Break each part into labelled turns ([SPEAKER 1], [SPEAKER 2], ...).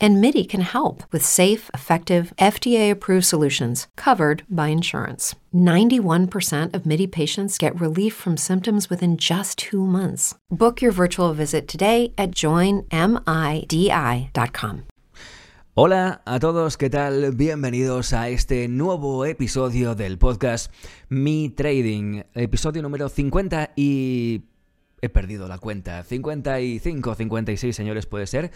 [SPEAKER 1] And MIDI can help with safe, effective, FDA approved solutions covered by insurance. 91% of MIDI patients get relief from symptoms within just two months. Book your virtual visit today at joinmidi.com.
[SPEAKER 2] Hola a todos, ¿qué tal? Bienvenidos a este nuevo episodio del podcast Mi Trading, episodio número 50 y He perdido la cuenta. 55, 56, señores, puede ser.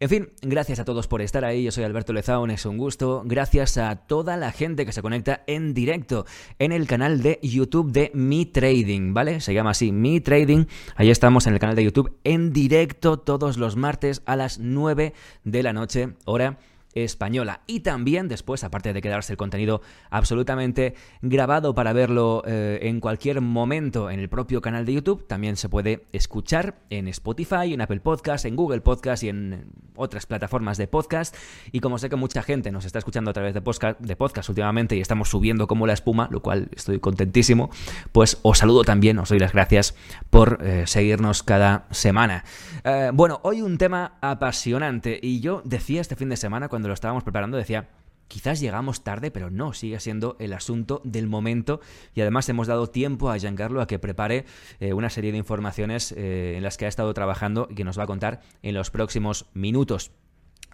[SPEAKER 2] En fin, gracias a todos por estar ahí. Yo soy Alberto Lezaun, es un gusto. Gracias a toda la gente que se conecta en directo en el canal de YouTube de Mi Trading, ¿vale? Se llama así, Mi Trading. Ahí estamos en el canal de YouTube en directo todos los martes a las 9 de la noche, hora española. Y también después, aparte de quedarse el contenido absolutamente grabado para verlo eh, en cualquier momento en el propio canal de YouTube, también se puede escuchar en Spotify, en Apple Podcast, en Google Podcast y en otras plataformas de podcast. Y como sé que mucha gente nos está escuchando a través de podcast, de podcast últimamente y estamos subiendo como la espuma, lo cual estoy contentísimo, pues os saludo también, os doy las gracias por eh, seguirnos cada semana. Eh, bueno, hoy un tema apasionante y yo decía este fin de semana cuando lo estábamos preparando decía, quizás llegamos tarde, pero no, sigue siendo el asunto del momento y además hemos dado tiempo a Giancarlo a que prepare eh, una serie de informaciones eh, en las que ha estado trabajando y que nos va a contar en los próximos minutos.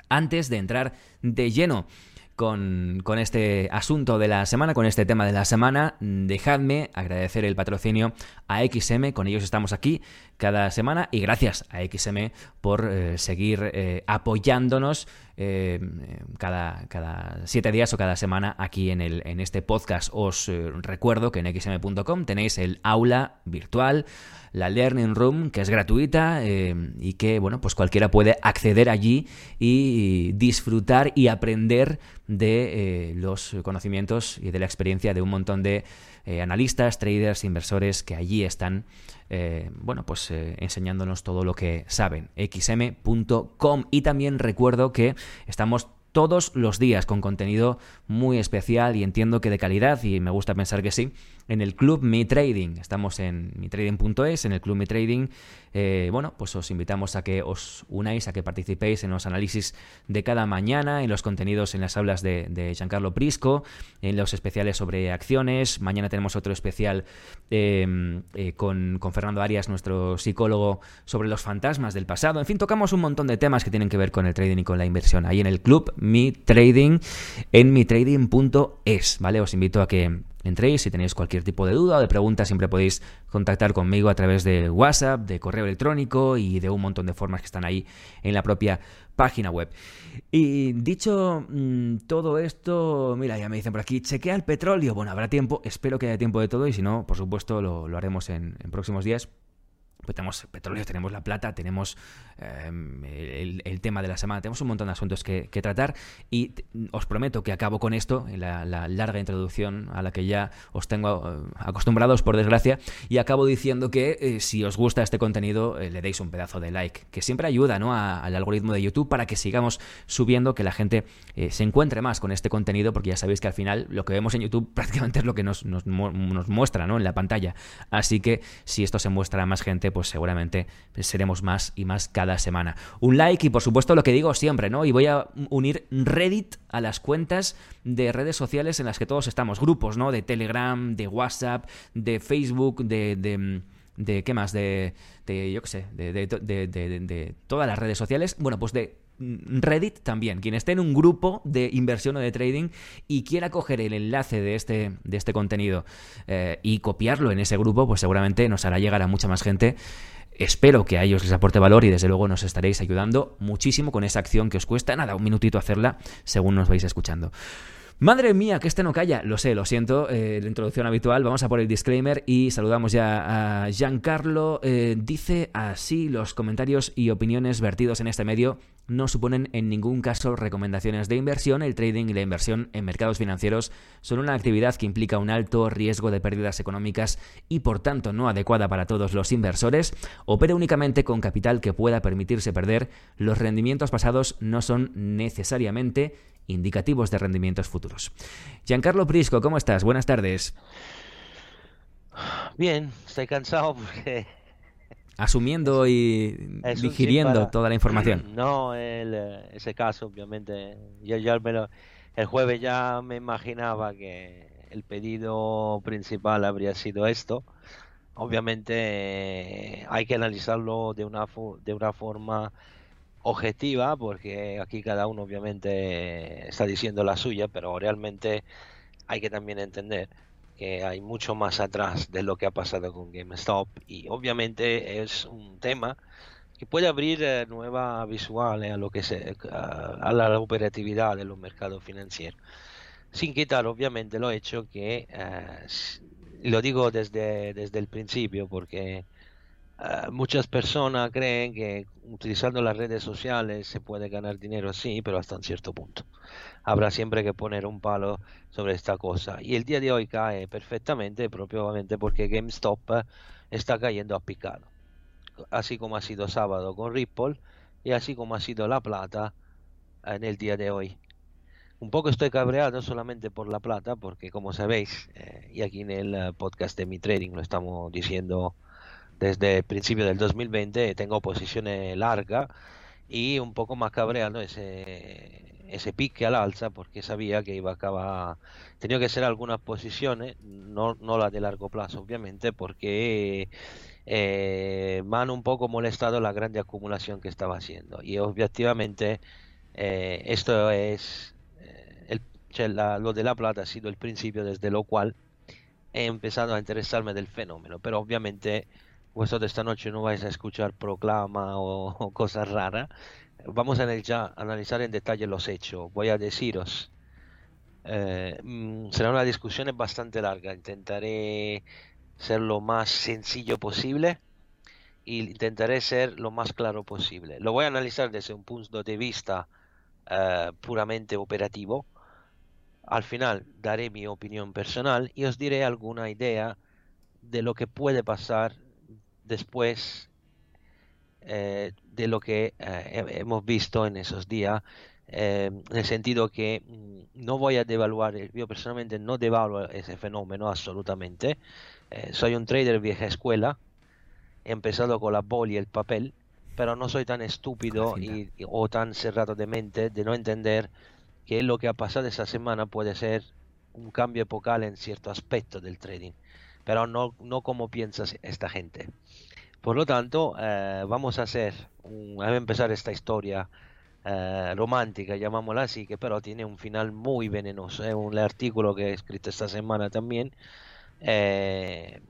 [SPEAKER 2] Antes de entrar de lleno con, este asunto de la semana, con este tema de la semana, dejadme agradecer el patrocinio a XM, con ellos estamos aquí cada semana y gracias a XM por eh, seguir eh, apoyándonos eh, cada, siete días o cada semana aquí en, el, en este podcast. Os recuerdo que en xm.com tenéis el aula virtual la Learning Room, que es gratuita eh, y que, bueno, pues cualquiera puede acceder allí y disfrutar y aprender de eh, los conocimientos y de la experiencia de un montón de eh, analistas, traders, inversores que allí están, bueno, pues enseñándonos todo lo que saben. xm.com y también recuerdo que estamos todos los días con contenido muy especial y entiendo que de calidad y me gusta pensar que sí en el Club Mi Trading. Estamos en mitrading.es, en el Club Mi Trading. Eh, bueno, pues os invitamos a que os unáis, a que participéis en los análisis de cada mañana, en los contenidos en las aulas de, Giancarlo Prisco, en los especiales sobre acciones. Mañana tenemos otro especial em, eh, con, con, Fernando Arias, nuestro psicólogo, sobre los fantasmas del pasado. En fin, tocamos un montón de temas que tienen que ver con el trading y con la inversión. Ahí en el Club Mi Trading, en mitrading.es, ¿vale? Os invito a que entréis. Si tenéis cualquier tipo de duda o de pregunta, siempre podéis contactar conmigo a través de WhatsApp, de correo electrónico y de un montón de formas que están ahí en la propia página web. Y dicho mm, todo esto, mira, ya me dicen por aquí, chequea el petróleo. Bueno, habrá tiempo, espero que haya tiempo de todo y si no, por supuesto, lo, haremos en próximos días pues tenemos petróleo, tenemos la plata, tenemos em, el, tema de la semana, tenemos un montón de asuntos que, tratar y os prometo que acabo con esto, la, larga introducción a la que ya os tengo eh, acostumbrados por desgracia, y acabo diciendo que eh, si os gusta este contenido eh, le deis un pedazo de like, que siempre ayuda ¿no? al algoritmo de YouTube para que sigamos subiendo, que la gente se encuentre más con este contenido, porque ya sabéis que al final lo que vemos en YouTube prácticamente es lo que nos, nos, nos muestra ¿no? en la pantalla. Así que si esto se muestra a más gente, pues seguramente seremos más y más cada semana. Un like y por supuesto lo que digo siempre, ¿no? Y voy a unir Reddit a las cuentas de redes sociales en las que todos estamos, grupos, ¿no? De Telegram, de WhatsApp, de Facebook, de, de ¿qué más? De, de yo qué sé, de, de, de, todas las redes sociales. Bueno, pues de Reddit también. Quien esté en un grupo de inversión o de trading y quiera coger el enlace de este, de este contenido eh, y copiarlo en ese grupo, pues seguramente nos hará llegar a mucha más gente. Espero que a ellos les aporte valor y desde luego nos estaréis ayudando muchísimo con esa acción que os cuesta nada, un minutito hacerla según nos vais escuchando. Madre mía, que este no calla. Lo sé, lo siento. Eh, la introducción habitual. Vamos a por el disclaimer y saludamos ya a Giancarlo. Eh, dice así: los comentarios y opiniones vertidos en este medio no suponen en ningún caso recomendaciones de inversión. El trading y la inversión en mercados financieros son una actividad que implica un alto riesgo de pérdidas económicas y por tanto no adecuada para todos los inversores. Opera únicamente con capital que pueda permitirse perder. Los rendimientos pasados no son necesariamente indicativos de rendimientos futuros. Giancarlo Prisco, ¿cómo estás? Buenas tardes.
[SPEAKER 3] Bien, estoy cansado porque...
[SPEAKER 2] Asumiendo y digiriendo toda la información.
[SPEAKER 3] No, el, eh, ese caso, obviamente, yo ya el jueves ya me imaginaba que el pedido principal habría sido esto. Obviamente hay que analizarlo de una, de una forma objetiva, porque aquí cada uno obviamente está diciendo la suya, pero realmente hay que también entender que hay mucho más atrás de lo que ha pasado con GameStop. Y obviamente es un tema que puede abrir eh, nueva visual a lo que se a, la operatividad de los mercados financieros. Sin quitar obviamente lo hecho que eh, lo digo desde desde el principio porque Ah, muchas personas creen que utilizando las redes sociales se puede ganar dinero, sí, pero hasta un cierto punto. Habrá siempre que poner un palo sobre esta cosa. Y el día de hoy cae perfectamente, propiamente porque GameStop está cayendo a picado. Así como ha sido sábado con Ripple y así como ha sido La Plata en el día de hoy. Un poco estoy cabreado solamente por La Plata, porque como sabéis, eh, y aquí en el podcast de Mi Trading lo estamos diciendo desde el principio del 2020 tengo posiciones largas y un poco más cabreando ese, ese pique al alza porque sabía que iba a acabar, tenía que ser algunas posiciones, no, no las de largo plazo obviamente, porque eh, me han un poco molestado la grande acumulación que estaba haciendo. Y objetivamente eh, esto es, eh, el, lo de la plata ha sido el principio desde lo cual he empezado a interesarme del fenómeno, pero obviamente vosotros esta noche no vais a escuchar proclama o, cosas raras. Vamos a analizar en detalle los hechos. Voy a deciros. Eh, mm, será una discusión bastante larga. Intentaré ser lo más sencillo posible y intentaré ser lo más claro posible. Lo voy a analizar desde un punto de vista eh, puramente operativo. Al final daré mi opinión personal y os diré alguna idea de lo que puede pasar después eh, de lo que eh, hemos visto en esos días, eh, en el sentido que mm, no voy a devaluar, yo personalmente no devaluo ese fenómeno absolutamente, soy un trader vieja escuela, he empezado con la bol y el papel, pero no soy tan estúpido y, o tan cerrado de mente de no entender que lo que ha pasado esa semana puede ser un cambio epocal en cierto aspecto del trading pero no, no como piensa esta gente. Por lo tanto, eh, vamos a hacer, a empezar esta historia eh, romántica, llamámosla así, que pero tiene un final muy venenoso. Es un artículo que he escrito esta semana también eh,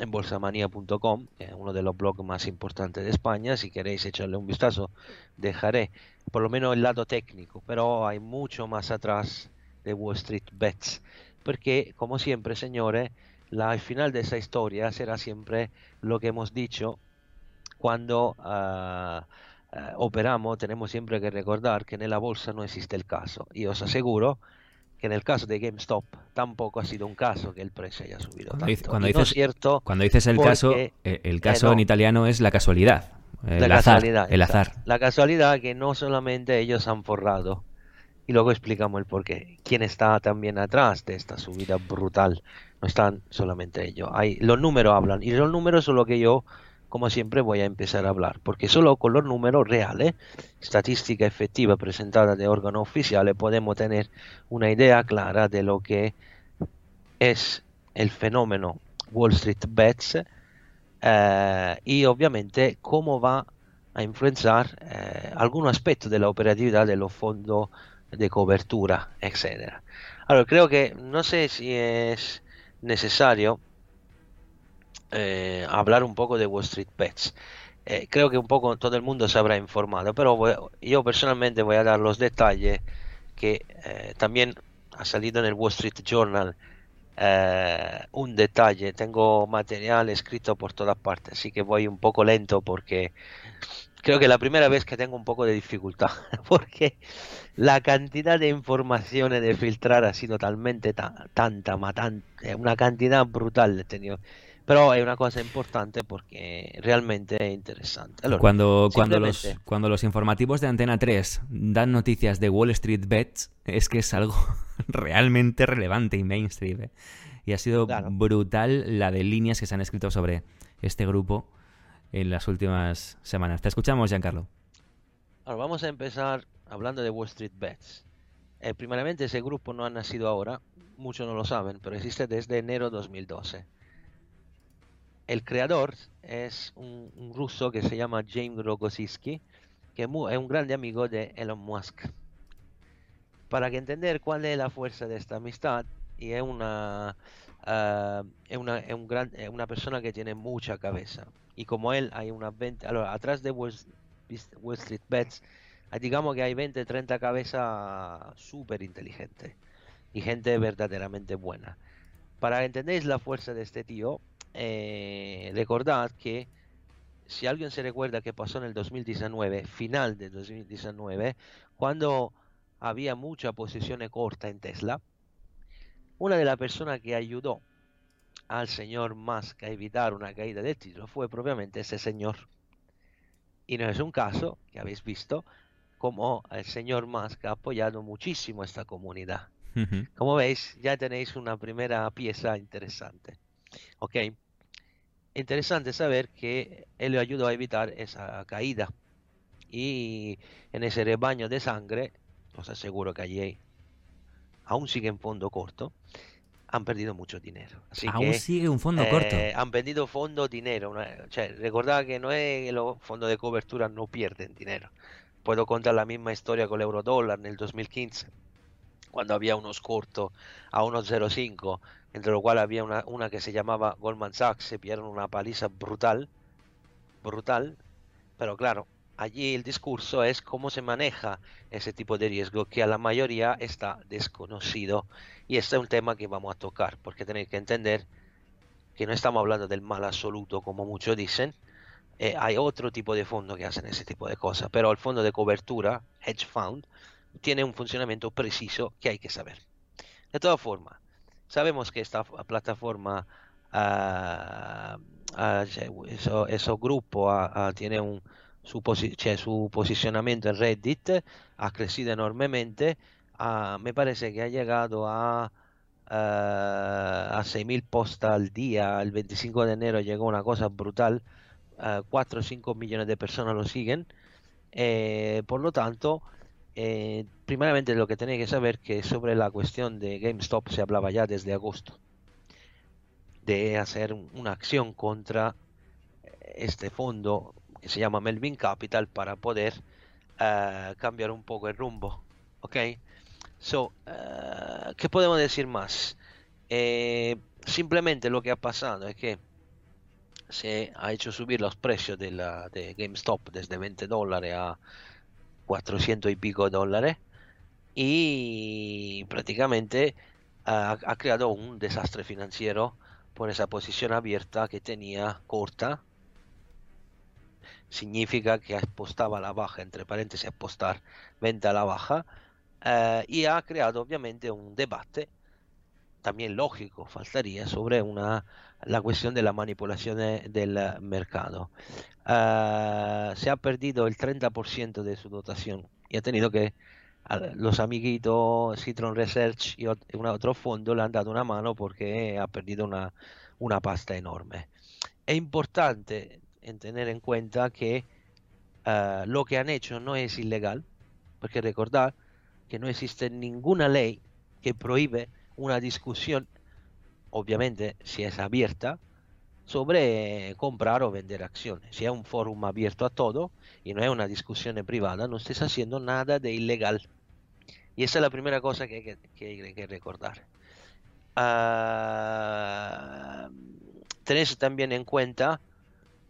[SPEAKER 3] en bolsamanía.com, uno de los blogs más importantes de España. Si queréis echarle un vistazo, dejaré por lo menos el lado técnico, pero hay mucho más atrás de Wall Street Bets. Porque, como siempre, señores, la, al final de esa historia será siempre lo que hemos dicho cuando ah, ah, operamos, tenemos siempre que recordar que en la bolsa no existe el caso. Y os aseguro que en el caso de GameStop tampoco ha sido un caso que el precio haya subido tanto.
[SPEAKER 2] cuando, dices, cierto cuando dices el caso, eh, el caso en italiano es la casualidad. El
[SPEAKER 3] la
[SPEAKER 2] azar,
[SPEAKER 3] casualidad.
[SPEAKER 2] El azar.
[SPEAKER 3] La casualidad que no solamente ellos han forrado, y luego explicamos el porqué. ¿Quién está también atrás de esta subida brutal? No están solamente ellos. Hay, los números hablan. Y los números son lo que yo, como siempre, voy a empezar a hablar. Porque solo con los números reales, estadística efectiva presentada de órganos oficiales, podemos tener una idea clara de lo que es el fenómeno Wall Street Bets eh, y obviamente cómo va a influenciar eh, algún aspecto de la operatividad de los fondos de cobertura, etcétera. Creo que no sé si es necesario eh, hablar un poco de Wall Street Bets. Eh, creo que un poco todo el mundo se habrá informado, pero yo personalmente voy a dar los detalles que eh, también ha salido en el Wall Street Journal un detalle. Tengo material escrito por todas partes, así que voy un poco lento porque creo que la primera vez que tengo un poco de dificultad, porque la cantidad de informaciones de filtrar ha sido talmente tanta, una cantidad brutal de tenido. Pero es una cosa importante porque realmente es interesante.
[SPEAKER 2] cuando, cuando, los, cuando los informativos de Antena 3 dan noticias de Wall Street Bets, es que es algo realmente relevante y mainstream. ¿eh? Y ha sido brutal la de líneas que se han escrito sobre este grupo en las últimas semanas. Te escuchamos, Giancarlo.
[SPEAKER 3] Ahora vamos a empezar hablando de Wall Street Bets. Eh, primeramente, ese grupo no ha nacido ahora, muchos no lo saben, pero existe desde enero 2012. El creador es un, ruso que se llama James Rogozitsky, que es un grande amigo de Elon Musk. Para que entender cuál es la fuerza de esta amistad, y es una, uh, es una, es un gran, es una persona que tiene mucha cabeza. Y como él, hay unas 20, atrás de Wall, Street Bets, digamos que hay 20, 30 cabezas súper inteligentes y gente verdaderamente buena. Para que entendáis la fuerza de este tío, eh, recordad que si alguien se recuerda que pasó en el 2019, final de 2019, cuando había mucha posición corta en Tesla, una de las personas que ayudó al señor Musk a evitar una caída de título fue propiamente ese señor. Y no es un caso que habéis visto como el señor Musk ha apoyado muchísimo a esta comunidad. Como veis, ya tenéis una primera pieza interesante. Ok. Interesante saber que él le ayudó a evitar esa caída. Y en ese rebaño de sangre, os aseguro que allí aún sigue en fondo corto, han perdido mucho dinero.
[SPEAKER 2] aún sigue un fondo corto.
[SPEAKER 3] Eh, han perdido fondo dinero. recordad que no es que los fondos de cobertura no pierden dinero. Puedo contar la misma historia con el eurodólar en el 2015, cuando había unos cortos a unos 0,5 entre lo cual había una, una que se llamaba Goldman Sachs, se pillaron una paliza brutal, brutal, pero claro, allí el discurso es cómo se maneja ese tipo de riesgo que a la mayoría está desconocido. Y este es un tema que vamos a tocar porque tenéis que entender que no estamos hablando del mal absoluto como muchos dicen. Eh, hay otro tipo de fondos que hacen ese tipo de cosas pero el fondo de cobertura hedge fund tiene un funcionamiento preciso que hay que saber. De todas formas Sabemos que esta plataforma, uh, uh, esos grupos tiene un, su, su, posicionamiento en Reddit ha crecido enormemente. me parece que ha llegado a, a 6.000 posts al día. El 25 de enero llegó una cosa brutal. 4 o 5 millones de personas lo siguen. Eh, por lo tanto, eh, primeramente lo que tenéis que saber que sobre la cuestión de GameStop se hablaba ya desde agosto de hacer una acción contra este fondo que se llama Melvin Capital para poder uh, cambiar un poco el rumbo. ¿Ok? So, uh, ¿qué podemos decir más? Eh, simplemente lo que ha pasado es que se ha hecho subir los precios de, GameStop desde 20 dólares a 400 y pico dólares y prácticamente ha, creado un desastre financiero por esa posición abierta que tenía corta. Significa que apostaba a la baja, entre paréntesis, apostar venta a la baja. Eh, y ha creado obviamente un debate, también lógico, faltaría, sobre una, la cuestión de la manipulación del mercado. Ah, se ha perdido el 30% de su dotación y ha tenido que los amiguitos Citron Research y otro fondo le han dado una mano porque ha perdido una, una pasta enorme. Es importante en tener en cuenta que ah, lo que han hecho no es ilegal, porque recordad que no existe ninguna ley que prohíbe una discusión, obviamente si es abierta, sobre comprar o vender acciones. Si es un foro abierto a todo y no es una discusión privada, no estés haciendo nada de ilegal. Y esa es la primera cosa que hay que, recordar. Uh, tenéis también en cuenta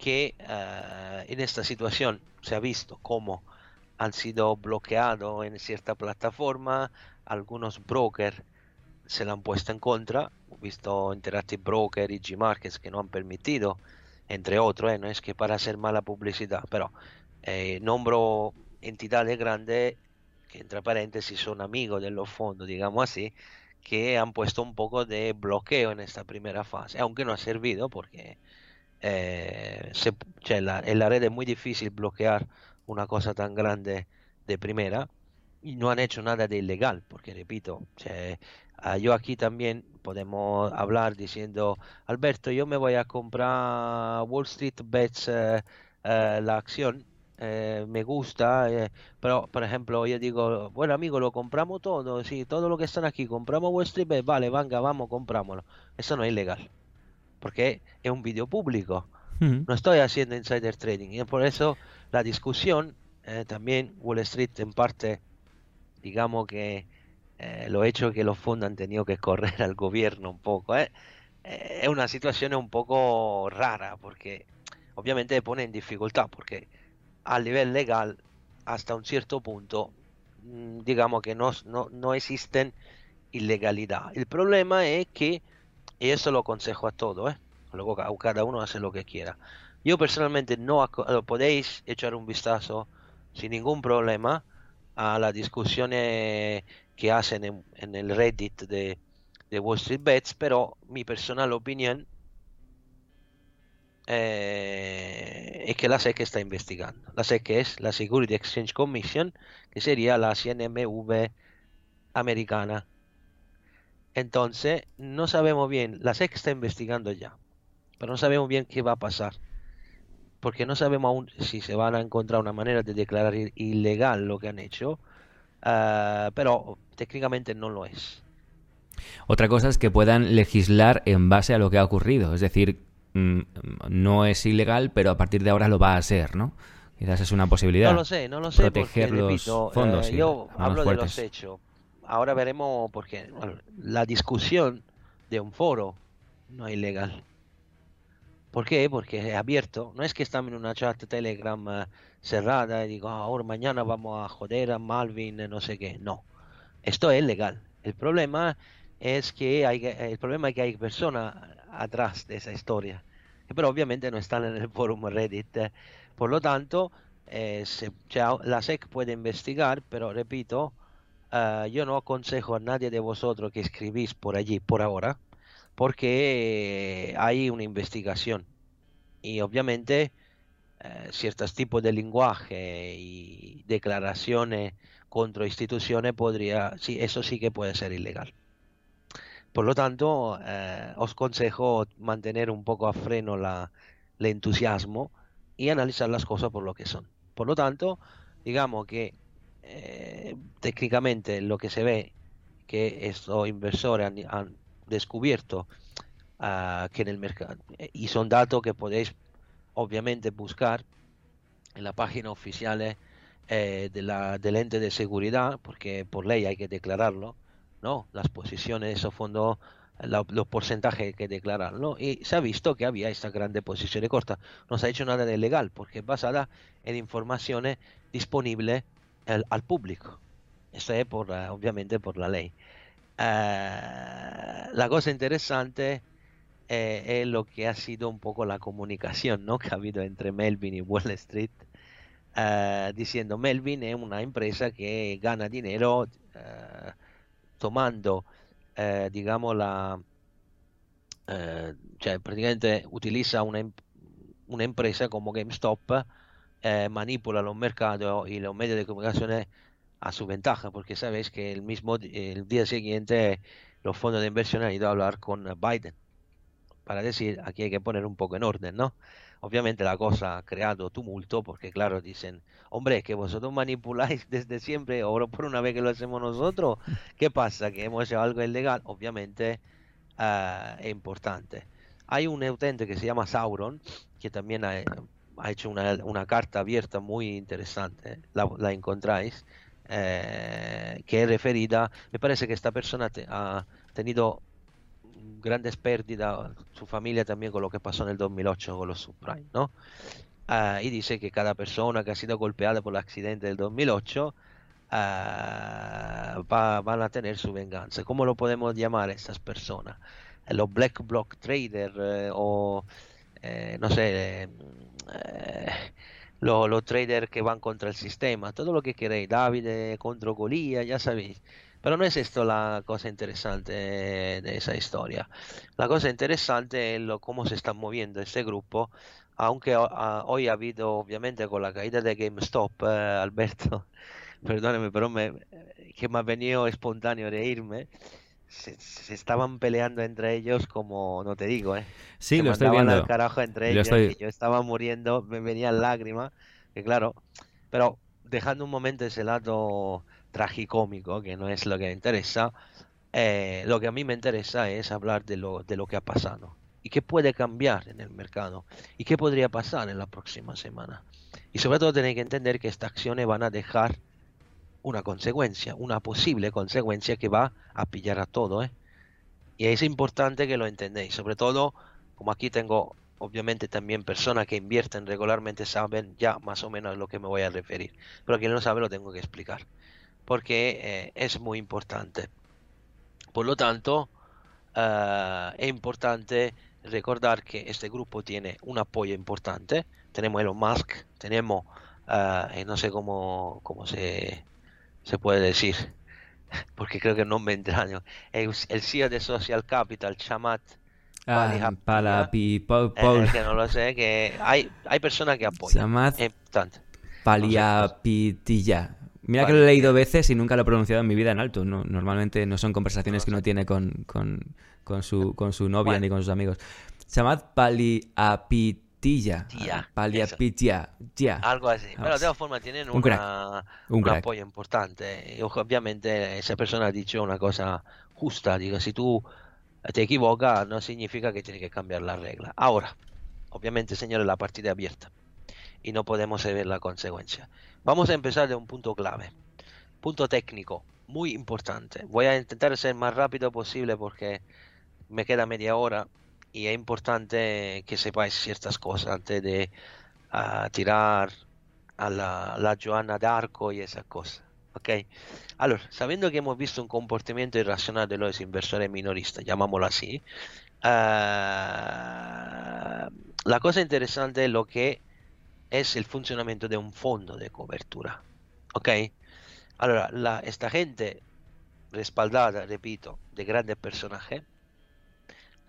[SPEAKER 3] que ah, en esta situación se ha visto cómo han sido bloqueados en cierta plataforma algunos brokers se la han puesto en contra. He visto Interactive Broker y G-Markets que no han permitido, entre otros, ¿eh? no es que para hacer mala publicidad, pero eh, nombro entidades grandes que entre paréntesis son amigos de los fondos, digamos así, que han puesto un poco de bloqueo en esta primera fase, aunque no ha servido porque eh, se, en la red es muy difícil bloquear una cosa tan grande de primera y no han hecho nada de ilegal, porque repito, ah, yo aquí también podemos hablar diciendo, Alberto, yo me voy a comprar Wall Street Bets eh, eh, la acción, eh, me gusta, pero por ejemplo yo digo, bueno amigo, lo compramos todo, sí, todo lo que están aquí, compramos Wall Street Bets, vale, venga, vamos, comprámoslo. Eso no es ilegal, porque es un vídeo público. No estoy haciendo insider trading y por eso la discusión también Wall Street en parte digamos que eh, lo hecho que los fondos han tenido que correr al gobierno un poco, ¿eh? Eh, es una situación un poco rara porque obviamente pone en dificultad porque a nivel legal hasta un cierto punto mm, digamos que no, no, no existen ilegalidad. El problema es que, y eso lo aconsejo a todos, luego cada uno hace lo que quiera. Yo personalmente no podéis echar un vistazo sin ningún problema a las discusiones que hacen en, el Reddit de, Wall Street Bets, pero mi personal opinión eh, es que la SEC está investigando. La SEC es la Security Exchange Commission, que sería la CNMV americana. Entonces, no sabemos bien, la SEC está investigando ya, pero no sabemos bien qué va a pasar porque no sabemos aún si se van a encontrar una manera de declarar ilegal lo que han hecho, ah, pero técnicamente no lo es.
[SPEAKER 2] Otra cosa es que puedan legislar en base a lo que ha ocurrido, es decir, mm, no es ilegal, pero a partir de ahora lo va a ser, ¿no? Quizás es una posibilidad.
[SPEAKER 3] No lo sé, no lo sé.
[SPEAKER 2] Proteger los fondos.
[SPEAKER 3] Eh, yo hablo de los hechos. Ahora veremos, porque la discusión de un foro no es ilegal. ¿Por qué? Porque es abierto. No es que estamos en una chat Telegram eh, cerrada y digo, ah, ahora mañana vamos a joder a Malvin, eh, no sé qué. No. Esto es legal. El problema es que hay, el problema es que hay personas atrás de esa historia. Pero obviamente no están en el forum Reddit. Por lo tanto, eh, la SEC puede investigar, pero repito, yo no aconsejo a nadie de vosotros que escribís por allí por ahora porque hay una investigación y obviamente eh, ciertos tipos de lenguaje y declaraciones contra instituciones podría, sí, eso sí que puede ser ilegal. Por lo tanto, eh, os consejo mantener un poco a freno la, el entusiasmo y analizar las cosas por lo que son. Por lo tanto, digamos que eh, técnicamente lo que se ve que estos inversores han descubierto ah, que en el mercado, y son datos que podéis obviamente buscar en la página oficial eh, de la, del ente de seguridad, porque por ley hay que declararlo, ¿no? Las posiciones de esos fondos, los porcentajes que declararlo, y se ha visto que había esta gran posición de corta. No se ha hecho nada de legal, porque es basada en informaciones disponibles al, público. Esto es por, obviamente por la ley. Eh, la cosa interesante eh, es lo que ha sido un poco la comunicación ¿no? que ha habido entre Melvin y Wall Street, eh, diciendo Melvin es una empresa que gana dinero tomando, digamos, la... cioè praticamente utiliza una, una empresa como GameStop, manipula los mercados y los medios de comunicación a su ventaja, porque sabéis que el mismo el día siguiente los fondos de inversión han ido a hablar con Biden para decir aquí hay que poner un poco en orden, ¿no? Obviamente la cosa ha creado tumulto porque claro, dicen, hombre, que vosotros manipuláis desde siempre, ahora por una vez que lo hacemos nosotros, ¿qué pasa? Que hemos hecho algo ilegal, obviamente uh, es importante. Hay un eutente que se llama Sauron, que también ha, hecho una, una, carta abierta muy interesante, la, la encontráis, eh, que es referida, me parece que esta persona ha tenido grandes pérdidas, su familia también con lo que pasó en el 2008 con los subprime, ¿no? Ah, y dice que cada persona que ha sido golpeada por el accidente del 2008 ah, van a tener su venganza. ¿Cómo lo podemos llamar a estas personas? Los black block traders o no sé, los, traders que van contra el sistema, todo lo que queréis, David contra Golía, ya sabéis. Pero no es esto la cosa interesante de esa historia. La cosa interesante es lo, cómo se está moviendo este grupo, aunque hoy ha habido, obviamente, con la caída de GameStop, eh, Alberto, perdóneme, pero me, que me ha venido espontáneo reírme. Se, se, estaban peleando entre ellos como no te digo, ¿eh?
[SPEAKER 2] Sí, lo estoy viendo.
[SPEAKER 3] al carajo entre ellos, yo estaba muriendo, me venían lágrimas, que claro, pero dejando un momento ese lado tragicómico, que no es lo que me interesa, eh, lo que a mí me interesa es hablar de lo, de lo que ha pasado y qué puede cambiar en el mercado y qué podría pasar en la próxima semana. Y sobre todo tenéis que entender que estas acciones van a dejar una consecuencia, una posible consecuencia que va a pillar a todo. ¿eh? Y es importante que lo entendáis, sobre todo como aquí tengo obviamente también personas que invierten regularmente saben ya más o menos a lo que me voy a referir, pero quien no sabe lo tengo que explicar porque eh, es muy importante. Por lo tanto, eh, es importante recordar que este grupo tiene un apoyo importante. Tenemos Elon Musk, tenemos, eh, no sé cómo, cómo se, se puede decir, porque creo que no me entraño, el, el CEO de Social Capital, Chamat.
[SPEAKER 2] Ah, para que
[SPEAKER 3] no lo sé, que hay, hay personas que apoyan.
[SPEAKER 2] Chamat Paliapitilla. Mira que lo he leído veces y nunca lo he pronunciado en mi vida en alto. No, normalmente no son conversaciones que uno tiene con, con, con su, con su novia ni con sus amigos. Llamad paliapitilla. Paliapitilla.
[SPEAKER 3] Algo así. Pero de todas formas tienen un, un, apoyo importante. Y obviamente esa persona ha dicho una cosa justa. Digo, si tú te equivocas no significa que tienes que cambiar la regla. Ahora, obviamente, señores, la partida es abierta. Y no podemos ver la consecuencia. Vamos a empezar de un punto clave. Punto técnico, muy importante. Voy a intentar ser más rápido posible porque me queda media hora y es importante que sepáis ciertas cosas antes de uh, tirar a la, la Joana d'Arco y esas cosas. ¿Ok? Allora, sabiendo que hemos visto un comportamiento irracional de los inversores minoristas, llamámoslo así, uh, la cosa interesante es lo que es el funcionamiento de un fondo de cobertura. ¿Ok? Allora, esta gente respaldada, repito, de grandes personajes,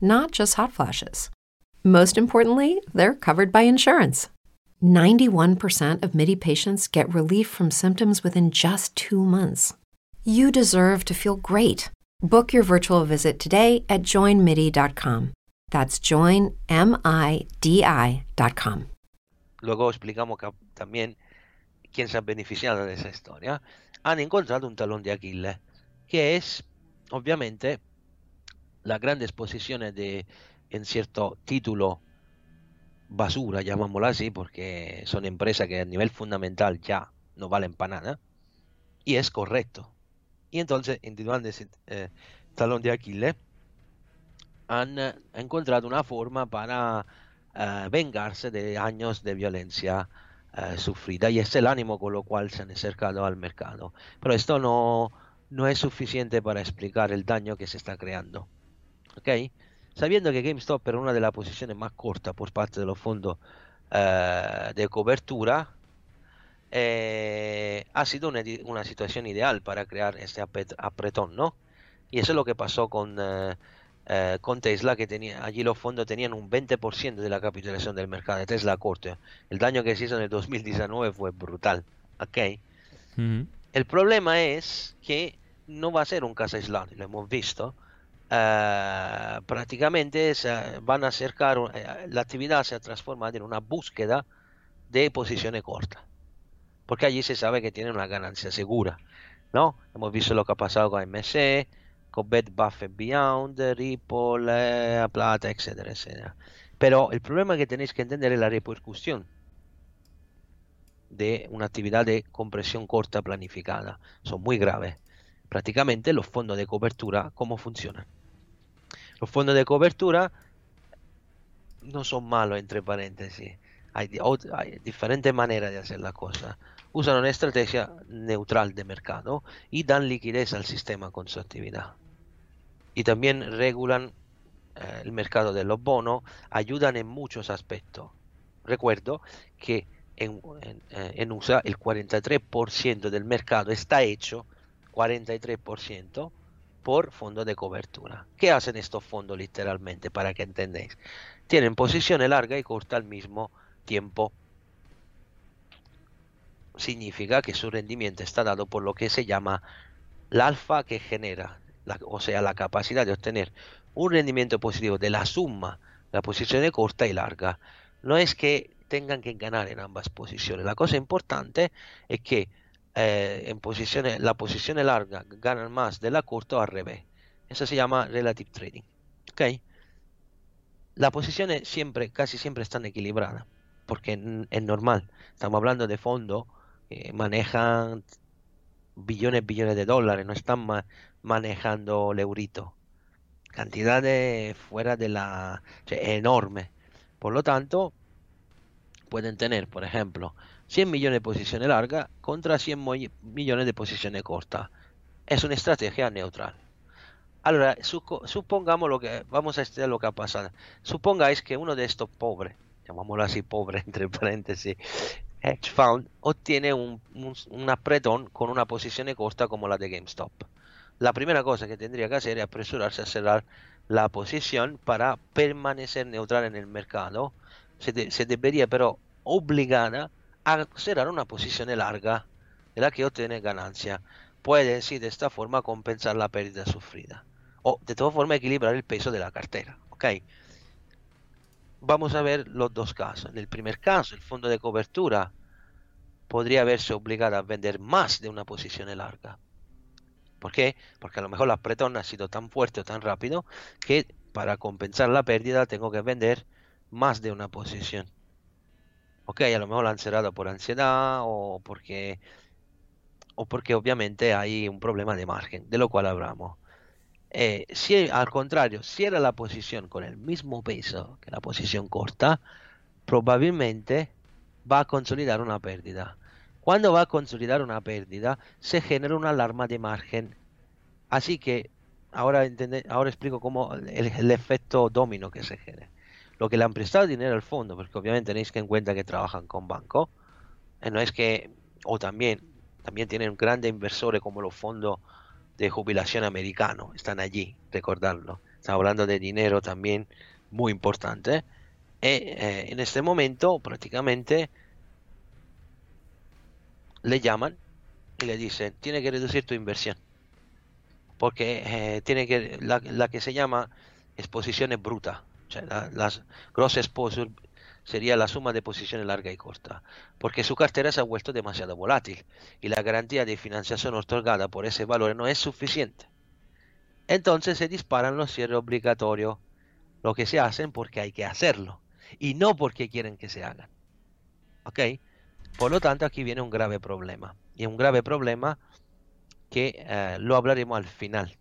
[SPEAKER 1] not just hot flashes. Most importantly, they're covered by insurance. 91% of MIDI patients get relief from symptoms within just two months. You deserve to feel great. Book your virtual visit today at joinmidi.com. That's joinmidi.com.
[SPEAKER 3] Luego explicamos que también quién se ha beneficiado de esa historia. Han encontrado un talón de Aquiles, que es, obviamente, las grandes posiciones de en cierto título basura, llamámoslo así, porque son empresas que a nivel fundamental ya no valen para nada, y es correcto. Y entonces, individualmente ese eh, talón de Aquiles, han eh, encontrado una forma para eh, vengarse de años de violencia sufrida, y es el ánimo con lo cual se han acercado al mercado. Pero esto no, no es suficiente para explicar el daño que se está creando. ¿Ok? Sabiendo que GameStop era una de las posiciones más cortas por parte de los fondos eh, de cobertura, eh, ha sido una, situación ideal para crear este apretón, ¿no? Y eso es lo que pasó con, eh, con Tesla, que tenía allí los fondos tenían un 20% de la capitalización del mercado de Tesla corto. El daño que se hizo en el 2019 fue brutal, ¿ok? El problema es que no va a ser un caso aislado, lo hemos visto. Eh, prácticamente van a acercar, eh, la actividad se ha transformado en una búsqueda de posiciones cortas, porque allí se sabe que tiene una ganancia segura, ¿no? Hemos visto lo que ha pasado con MC, con Bed Buffett Beyond, Ripple, Plata, etcétera, etcétera. Pero el problema que tenéis que entender es la repercusión de una actividad de compresión corta planificada. Son muy graves prácticamente los fondos de cobertura, ¿cómo funcionan? Los fondos de cobertura no son malos, entre paréntesis. Hay, diferentes maneras de hacer la cosa. Usan una estrategia neutral de mercado y dan liquidez al sistema con su actividad. Y también regulan eh, el mercado de los bonos, ayudan en muchos aspectos. Recuerdo que en, en, eh, en USA el 43% del mercado está hecho 43% por fondo de cobertura. ¿Qué hacen estos fondos literalmente para que entendáis? Tienen posición larga y corta al mismo tiempo. Significa que su rendimiento está dado por lo que se llama el alfa que genera, o sea, la capacidad de obtener un rendimiento positivo de la suma la posición corta y larga. No es que tengan que ganar en ambas posiciones. La cosa importante es que eh, en posiciones, la posición larga ganan más de la corta al revés. Eso se llama relative trading. ¿Ok? Las posiciones siempre, casi siempre están equilibradas, porque es normal. Estamos hablando de fondos que manejan billones, billones de dólares, no están manejando el eurito. Cantidades fuera de la... enorme. Por lo tanto, pueden tener, por ejemplo, 100 millones de posiciones largas contra 100 millones de posiciones cortas. Es una estrategia neutral. Ahora, supongamos lo que, vamos a estudiar lo que ha pasado. Supongáis que uno de estos pobres, llamámoslo así pobre entre paréntesis, hedge fund, obtiene un, un, apretón con una posición corta como la de GameStop. La primera cosa que tendría que hacer es apresurarse a cerrar la posición para permanecer neutral en el mercado. Se, se debería pero obligada a cerrar una posición larga de la que obtiene ganancia. Puede, sí, de esta forma compensar la pérdida sufrida. O, de todas formas, equilibrar el peso de la cartera. ¿Ok? Vamos a ver los dos casos. En el primer caso, el fondo de cobertura podría verse obligado a vender más de una posición larga. ¿Por qué? Porque a lo mejor la apretón ha sido tan fuerte o tan rápido que para compensar la pérdida tengo que vender más de una posición. Ok, a lo mejor la han cerrado por ansiedad o porque, o porque obviamente hay un problema de margen, de lo cual hablamos. Eh, si al contrario cierra la posición con el mismo peso que la posición corta, probablemente va a consolidar una pérdida. Cuando va a consolidar una pérdida, se genera una alarma de margen. Así que ahora, ahora explico cómo el efecto domino que se genera lo que le han prestado dinero al fondo, porque obviamente tenéis que en cuenta que trabajan con banco, eh, no es que, o también, también tienen grandes inversores como los fondos de jubilación americanos, están allí, recordarlo. Estamos hablando de dinero también muy importante. Eh, eh, en este momento prácticamente le llaman y le dicen, tiene que reducir tu inversión. Porque tiene que, la, que se llama exposiciones brutas las gross exposure sería la suma de posiciones larga y corta, porque su cartera se ha vuelto demasiado volátil y la garantía de financiación otorgada por ese valor no es suficiente. Entonces se disparan los cierres obligatorios, lo que se hacen porque hay que hacerlo y no porque quieren que se hagan. ¿Ok? Por lo tanto, aquí viene un grave problema. Y un grave problema que eh, lo hablaremos al final.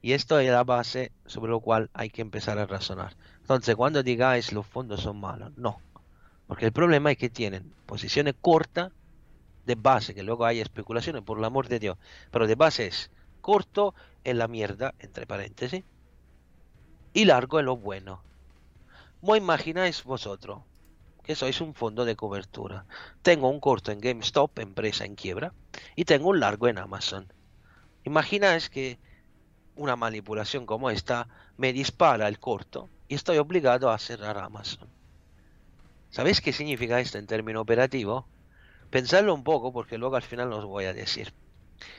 [SPEAKER 3] Y esto es la base sobre lo cual hay que empezar a razonar. Entonces, cuando digáis los fondos son malos, no. Porque el problema es que tienen posiciones cortas de base, que luego hay especulaciones, por el amor de Dios. Pero de base es corto es la mierda, entre paréntesis, y largo es lo bueno. ¿Cómo imagináis vosotros que sois un fondo de cobertura? Tengo un corto en GameStop, empresa en quiebra, y tengo un largo en Amazon. Imagináis que una manipulación como esta me dispara el corto y estoy obligado a cerrar Amazon. ¿Sabéis qué significa esto en término operativo? Pensadlo un poco porque luego al final os voy a decir.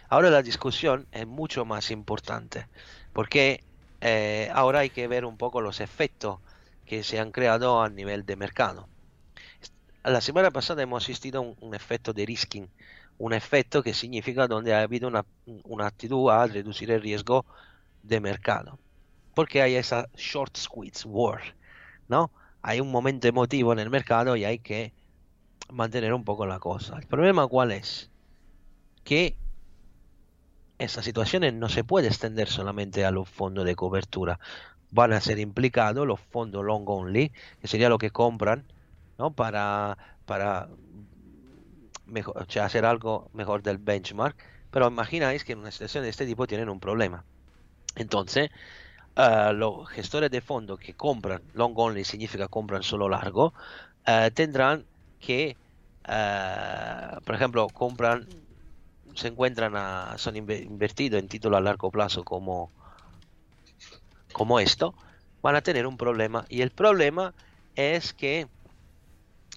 [SPEAKER 3] Ahora la discusión es mucho más importante porque eh, ahora hay que ver un poco los efectos que se han creado a nivel de mercado. La semana pasada hemos asistido a un, efecto de risking, un efecto que significa donde ha habido una, una actitud a reducir el riesgo de mercado. Porque hay esa short squeeze war, ¿no? Hay un momento emotivo en el mercado y hay que mantener un poco la cosa. El problema cuál es? Que estas situaciones no se puede extender solamente a los fondos de cobertura. Van a ser implicados los fondos long only, que sería lo que compran, ¿no? Para, para hacer algo mejor del benchmark. Pero imagináis que en una situación de este tipo tienen un problema. Entonces, uh, los gestores de fondo que compran long only significa compran solo largo, uh, tendrán que, uh, por ejemplo, compran, se encuentran a, son invertidos en título a largo plazo como, como esto, van a tener un problema. Y el problema es que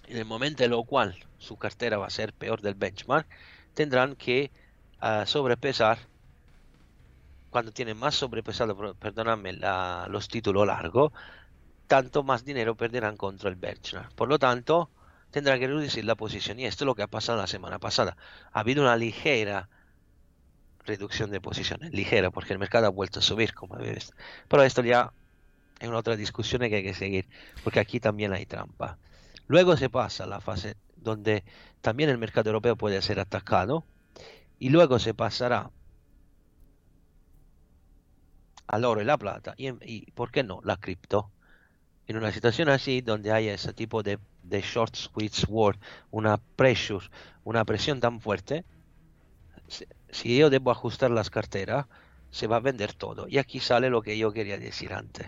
[SPEAKER 3] en el momento en lo cual su cartera va a ser peor del benchmark, tendrán que sobrepesar cuando tienen más sobrepesado, perdóname, los títulos largos, tanto más dinero perderán contra el benchmark. Por lo tanto, tendrán que reducir la posición. Y esto es lo que ha pasado la semana pasada. Ha habido una ligera reducción de posiciones, ligera, porque el mercado ha vuelto a subir, como ves. Pero esto ya es una otra discusión que hay que seguir, porque aquí también hay trampa. Luego se pasa a la fase donde también el mercado europeo puede ser atacado, y luego se pasará al oro y la plata y, ¿por qué no? La cripto. En una situación así donde hay ese tipo de, short squeeze word, una pressure, una presión tan fuerte, si, yo debo ajustar las carteras, se va a vender todo. Y aquí sale lo que yo quería decir antes.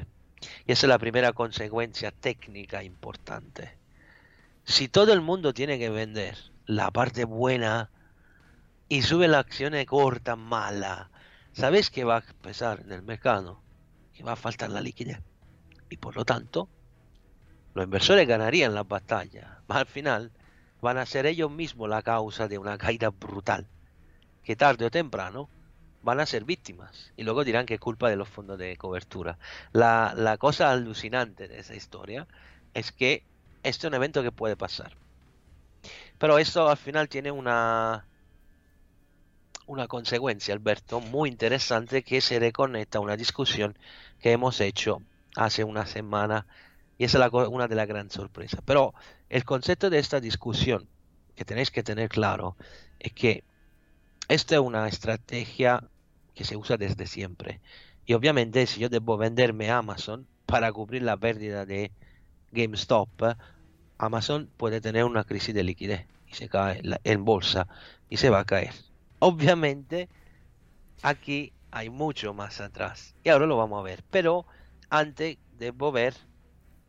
[SPEAKER 3] Y esa es la primera consecuencia técnica importante. Si todo el mundo tiene que vender la parte buena y sube la acción corta mala, sabéis que va a pesar en el mercado, que va a faltar la liquidez. Y por lo tanto, los inversores ganarían la batalla. Mas al final van a ser ellos mismos la causa de una caída brutal. Que tarde o temprano van a ser víctimas. Y luego dirán que es culpa de los fondos de cobertura. La, la cosa alucinante de esa historia es que este es un evento que puede pasar. Pero esto al final tiene una, una consecuencia, Alberto, muy interesante que se reconecta a una discusión que hemos hecho hace una semana y es una de las grandes sorpresas. Pero el concepto de esta discusión que tenéis que tener claro es que esta es una estrategia que se usa desde siempre. Y obviamente si yo debo venderme Amazon para cubrir la pérdida de GameStop, Amazon puede tener una crisis de liquidez y se cae en bolsa y se va a caer. Obviamente, aquí hay mucho más atrás. Y ahora lo vamos a ver. Pero antes debo ver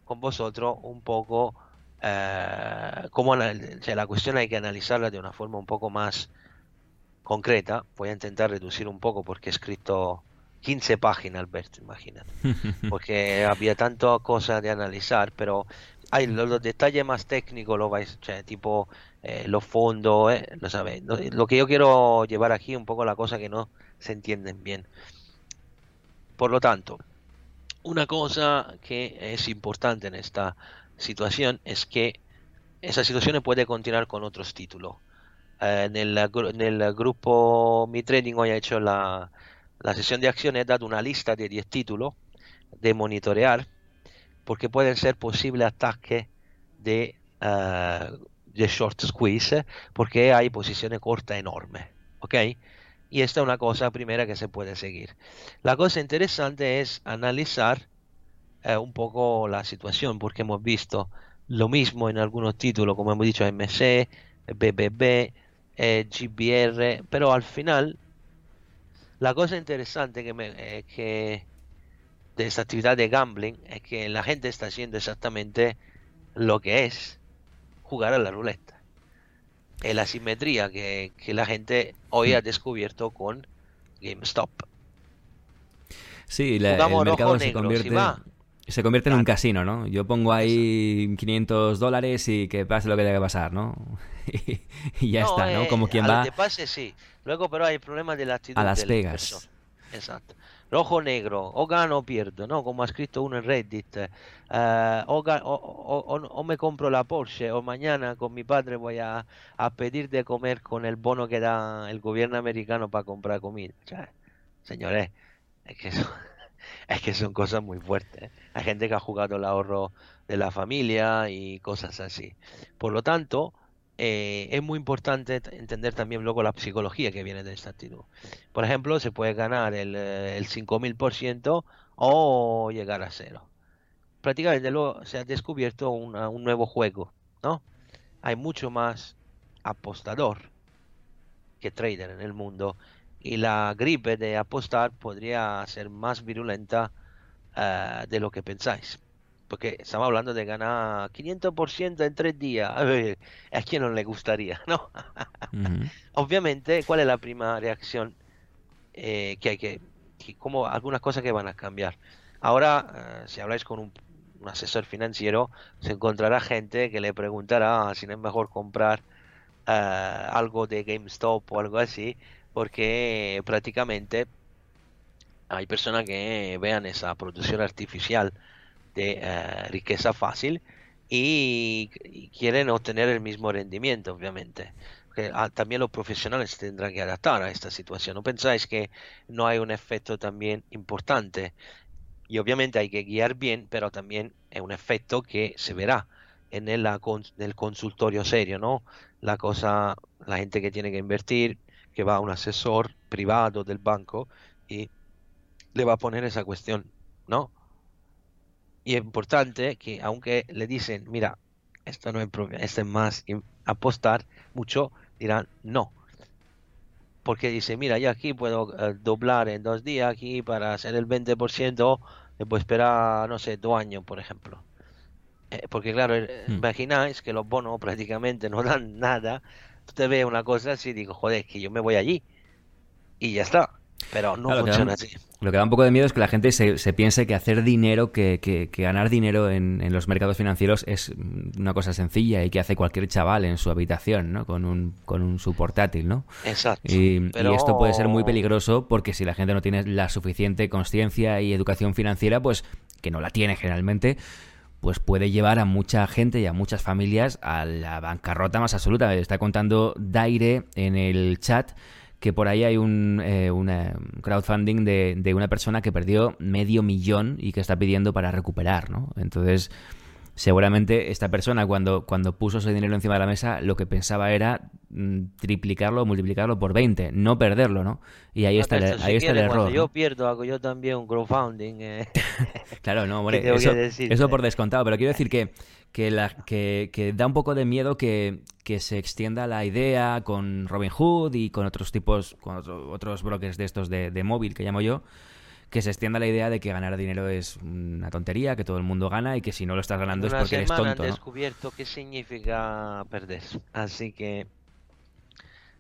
[SPEAKER 3] con vosotros un poco eh, cómo la cuestión hay que analizarla de una forma un poco más concreta. Voy a intentar reducir un poco porque he escrito 15 páginas, Alberto, imagínate. Porque había tantas cosas de analizar, pero hay los, detalles más técnicos, lo vais, tipo eh, los fondos, eh, lo sabéis. Lo, que yo quiero llevar aquí un poco la cosa que no se entienden bien. Por lo tanto, una cosa que es importante en esta situación es que esa situación puede continuar con otros títulos. Eh, en, el, grupo Mi Trading hoy ha hecho la, la sesión de acciones, he dado una lista de 10 títulos de monitorear porque pueden ser posibles ataques de de short squeeze porque hay posiciones cortas enormes. ¿Ok? Y esta es una cosa primera que se puede seguir. La cosa interesante es analizar eh, un poco la situación porque hemos visto lo mismo en algunos títulos, como hemos dicho, MC, BBB, eh, GBR, pero al final La cosa interesante que, me, eh, que de esta actividad de gambling es que la gente está haciendo exactamente lo que es jugar a la ruleta. Es la simetría que, que la gente hoy ha descubierto con GameStop.
[SPEAKER 2] Sí, la, el mercado se
[SPEAKER 3] negro,
[SPEAKER 2] convierte,
[SPEAKER 3] si
[SPEAKER 2] se convierte en un casino, ¿no? Yo pongo ahí 500 dólares y que pase lo que tenga que pasar, ¿no? y ya está, ¿no?
[SPEAKER 3] eh,
[SPEAKER 2] Como quien
[SPEAKER 3] a
[SPEAKER 2] va
[SPEAKER 3] pase, sí. Luego, pero hay el problema de la actitud
[SPEAKER 2] a Las
[SPEAKER 3] persona. Exacto. Rojo negro, o gano o pierdo, ¿no? Como ha escrito uno en Reddit. eh, o, o- o- o- o me compro la Porsche, o mañana con mi padre voy a, pedir de comer con el bono que da el gobierno americano para comprar comida. Cioè, señores, es que son, es que son cosas muy fuertes. ¿eh? Hay gente que ha jugado el ahorro de la familia y cosas así. Por lo tanto, eh, es muy importante entender también luego la psicología que viene de esta actitud. Por ejemplo, se puede ganar el, eh, el 5000% o llegar a cero. Prácticamente luego se ha descubierto una- un nuevo juego, ¿no? Hay mucho más apostador que trader en el mundo y la gripe de apostar podría ser más virulenta eh, de lo que pensáis. Porque estamos hablando de ganar 500% en tres días. A ver, ¿a quién no le gustaría, no? Obviamente, ¿cuál es la primera reacción eh, que hay que, que- como algunas cosas que van a cambiar? Ahora, eh, si habláis con un, un asesor financiero, se encontrará gente que le preguntará si no es mejor comprar eh, algo de GameStop o algo así, porque prácticamente hay personas que vean esa producción artificial de eh, riqueza fácil y, y quieren obtener el mismo rendimiento, obviamente. Ah, también los profesionales tendrán que adaptar a esta situación. ¿No pensáis que no hay un efecto también importante? Y obviamente hay que guiar bien, pero también es un efecto que se verá en el, cons- el consultorio serio, ¿no? La cosa, la gente que tiene que invertir, que va a un asesor privado del banco y le va a poner esa cuestión, ¿no? Y es importante que aunque le dicen, mira, esto no es problema, esto es más apostar mucho, dirán no. Porque dice, mira, yo aquí puedo eh, doblar en dos días aquí para hacer el 20%, después esperar, no sé, dos años, por ejemplo. Eh, porque claro, eh,
[SPEAKER 2] Hmm.
[SPEAKER 3] imagináis que los bonos prácticamente no dan nada. Tú te ves una cosa así y digo, joder, es que yo me voy allí. Y ya está. Pero no
[SPEAKER 2] Claro,
[SPEAKER 3] funciona así.
[SPEAKER 2] Lo que da un poco de miedo es que la gente se, se piense que hacer dinero, que, que- que ganar dinero en, en los mercados financieros es una cosa sencilla y que hace cualquier chaval en su habitación, ¿no? Con un, con un su portátil, ¿no?
[SPEAKER 3] Exacto.
[SPEAKER 2] Y, esto puede ser muy peligroso porque si la gente no tiene la suficiente conciencia y educación financiera, pues que no la tiene generalmente, pues puede llevar a mucha gente y a muchas familias a la bancarrota más absoluta. Me está contando Daire en el chat que por ahí hay un eh, una crowdfunding de, de una persona que perdió medio millón y que está pidiendo para recuperar, ¿no? Entonces, seguramente esta persona cuando, cuando puso ese dinero encima de la mesa, lo que pensaba era mm, triplicarlo o multiplicarlo por 20, no perderlo, ¿no? Y ahí está, el,
[SPEAKER 3] si
[SPEAKER 2] ahí está el
[SPEAKER 3] quieres, cuando
[SPEAKER 2] error.
[SPEAKER 3] yo pierdo, hago yo también un crowdfunding. eh.
[SPEAKER 2] Claro, no, hombre, eso, eso por descontado, pero quiero decir que, que, la- que- que da un poco de miedo que, que se extienda la idea con Robin Hood y con otros tipos, con otro- otros brokers de estos de, de móvil que llamo yo, que se extienda la idea de que ganar dinero es una tontería, que todo el mundo gana y que si no lo estás ganando es porque eres tonto,
[SPEAKER 3] han
[SPEAKER 2] ¿no?
[SPEAKER 3] descubierto qué significa perder. Así que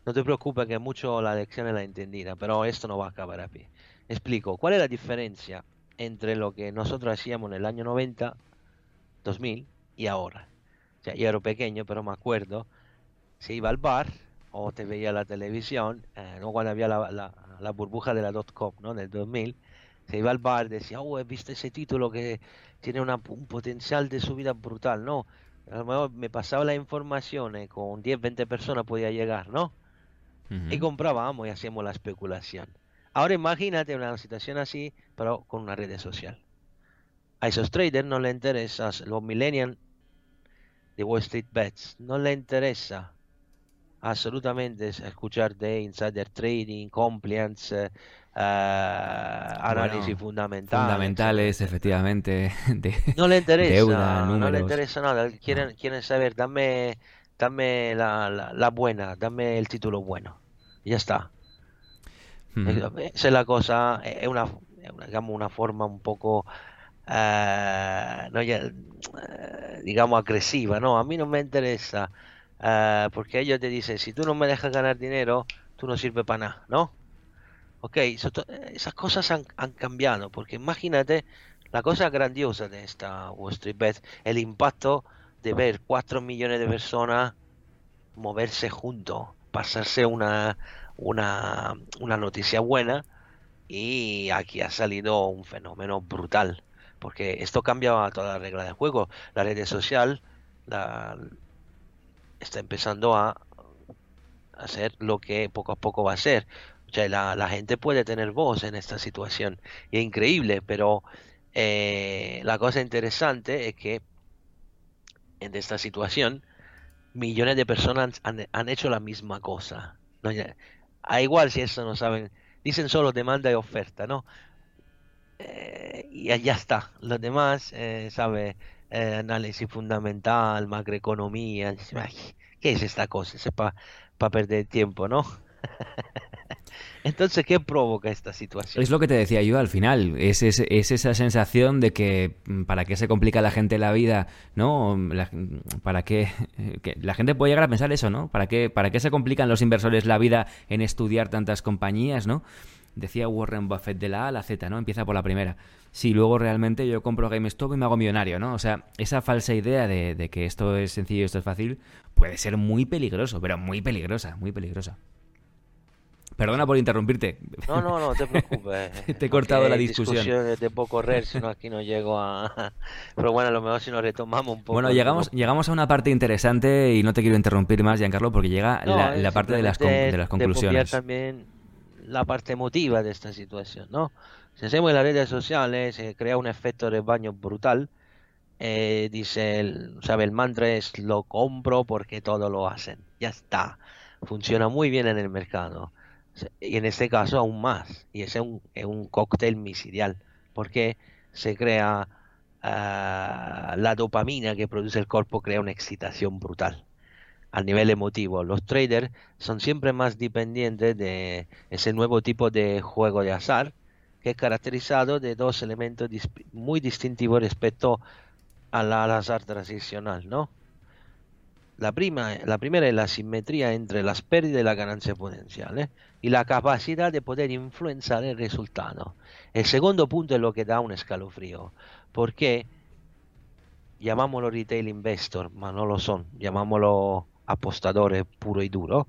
[SPEAKER 3] no te preocupes que mucho la lección es la entendida, pero esto no va a acabar aquí. Explico, ¿cuál es la diferencia entre lo que nosotros hacíamos en el año 90, 2000 y ahora? O sea, yo era pequeño, pero me acuerdo, se iba al bar o te veía la televisión, eh, ¿no? cuando había la, la- la burbuja de la dot-com, ¿no? Del 2000, se iba al bar decía, oh, he visto ese título que tiene una- un potencial de subida brutal, ¿no? A lo mejor me pasaba la información, eh, con 10, 20 personas podía llegar, ¿no? Y comprábamos y hacíamos la especulación. Ahora imagínate una situación así, pero con una red social. A esos traders no les interesa, los millennials de Wall Street Bets, no les interesa absolutamente escuchar de insider trading, compliance, eh, eh, análisis
[SPEAKER 2] Bueno. Fundamentales, efectivamente. de-
[SPEAKER 3] No le interesa,
[SPEAKER 2] Deuda,
[SPEAKER 3] no le interesa nada. Quieren, quieren saber, dame, dame la, la, la buena, dame el título bueno. Ya está. Esa es la cosa, es una, digamos, una forma un poco, eh, no, ya, eh, digamos, agresiva, ¿no? A mí no me interesa, eh, porque ellos te dicen, si tú no me dejas ganar dinero, tú no sirves para nada, ¿no? Ok, esas cosas han, han cambiado, porque imagínate la cosa grandiosa de esta Wall Street Bet, el impacto de ver 4 millones de personas moverse juntos, pasarse una, una, una noticia buena y aquí ha salido un fenómeno brutal porque esto cambia toda la regla del juego. La red social está empezando a hacer lo que poco a poco va a ser. O sea, la, la gente puede tener voz en esta situación y es increíble, pero eh, la cosa interesante es que en esta situación millones de personas han, han hecho la misma cosa. ¿no? A igual si eso no saben, dicen solo demanda y oferta, ¿no? Eh, y ya está. Los demás, eh, sabe, eh, análisis fundamental, macroeconomía. ¿Qué es esta cosa? Es para perder tiempo, ¿no? Entonces, ¿qué provoca esta situación?
[SPEAKER 2] Es lo que te decía yo al final, es, es, esa sensación de que mm, para qué se complica la gente la vida, ¿no? para qué que la gente puede llegar a pensar eso, ¿no? ¿Para qué, ¿Para qué se complican los inversores la vida en estudiar tantas compañías, ¿no? Decía Warren Buffett de la A a la Z, ¿no? Empieza por la primera. Si luego realmente yo compro GameStop y me hago millonario, ¿no? O sea, esa falsa idea de, de que esto es sencillo y esto es fácil puede ser muy peligroso, pero muy peligrosa, muy peligrosa. Perdona por interrumpirte.
[SPEAKER 3] No, no, no te preocupes.
[SPEAKER 2] te he cortado la discusión.
[SPEAKER 3] Te puedo correr, si no aquí no llego a... Pero bueno, a lo mejor si nos retomamos un poco.
[SPEAKER 2] Bueno, llegamos, llegamos a una parte interesante y no te quiero interrumpir más, Giancarlo, porque llega la, parte de las, de las conclusiones.
[SPEAKER 3] también la parte emotiva de esta situación, ¿no? Si hacemos en las redes sociales, se crea un efecto de baño brutal. Eh, dice, el, sabe, el mantra es lo compro porque todo lo hacen. Ya está. Funciona muy bien en el mercado y en este caso aún más, y ese es un, es un cóctel misidial, porque se crea ah, la dopamina que produce el cuerpo, crea una excitación brutal a nivel emotivo. Los traders son siempre más dependientes de ese nuevo tipo de juego de azar, que es caracterizado de dos elementos muy distintivos respecto al azar tradicional, ¿no? La, prima, la primera es la simetría entre las pérdidas y la ganancia potencial ¿eh? y la capacidad de poder influenciar el resultado. El segundo punto es lo que da un escalofrío, porque llamámoslo retail investor, pero no lo son, llamámoslo apostadores puro y duro,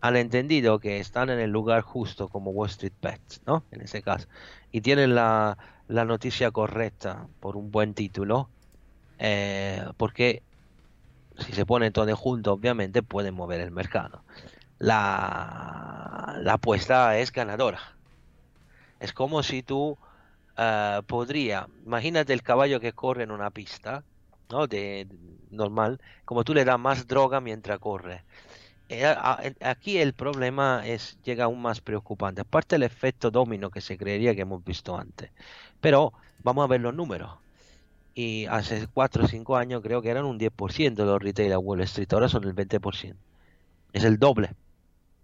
[SPEAKER 3] han entendido que están en el lugar justo como Wall Street Bets, ¿no? En ese caso, y tienen la, la noticia correcta por un buen título, eh, porque si se pone todo junto, obviamente pueden mover el mercado. La, la apuesta es ganadora. Es como si tú uh, podría, imagínate el caballo que corre en una pista, ¿no? De, normal, como tú le das más droga mientras corre. Eh, aquí el problema es llega aún más preocupante. Aparte del efecto domino que se creería que hemos visto antes. Pero vamos a ver los números y hace 4 o 5 años creo que eran un 10% de los retail a Wall Street, ahora son el 20%. Es el doble.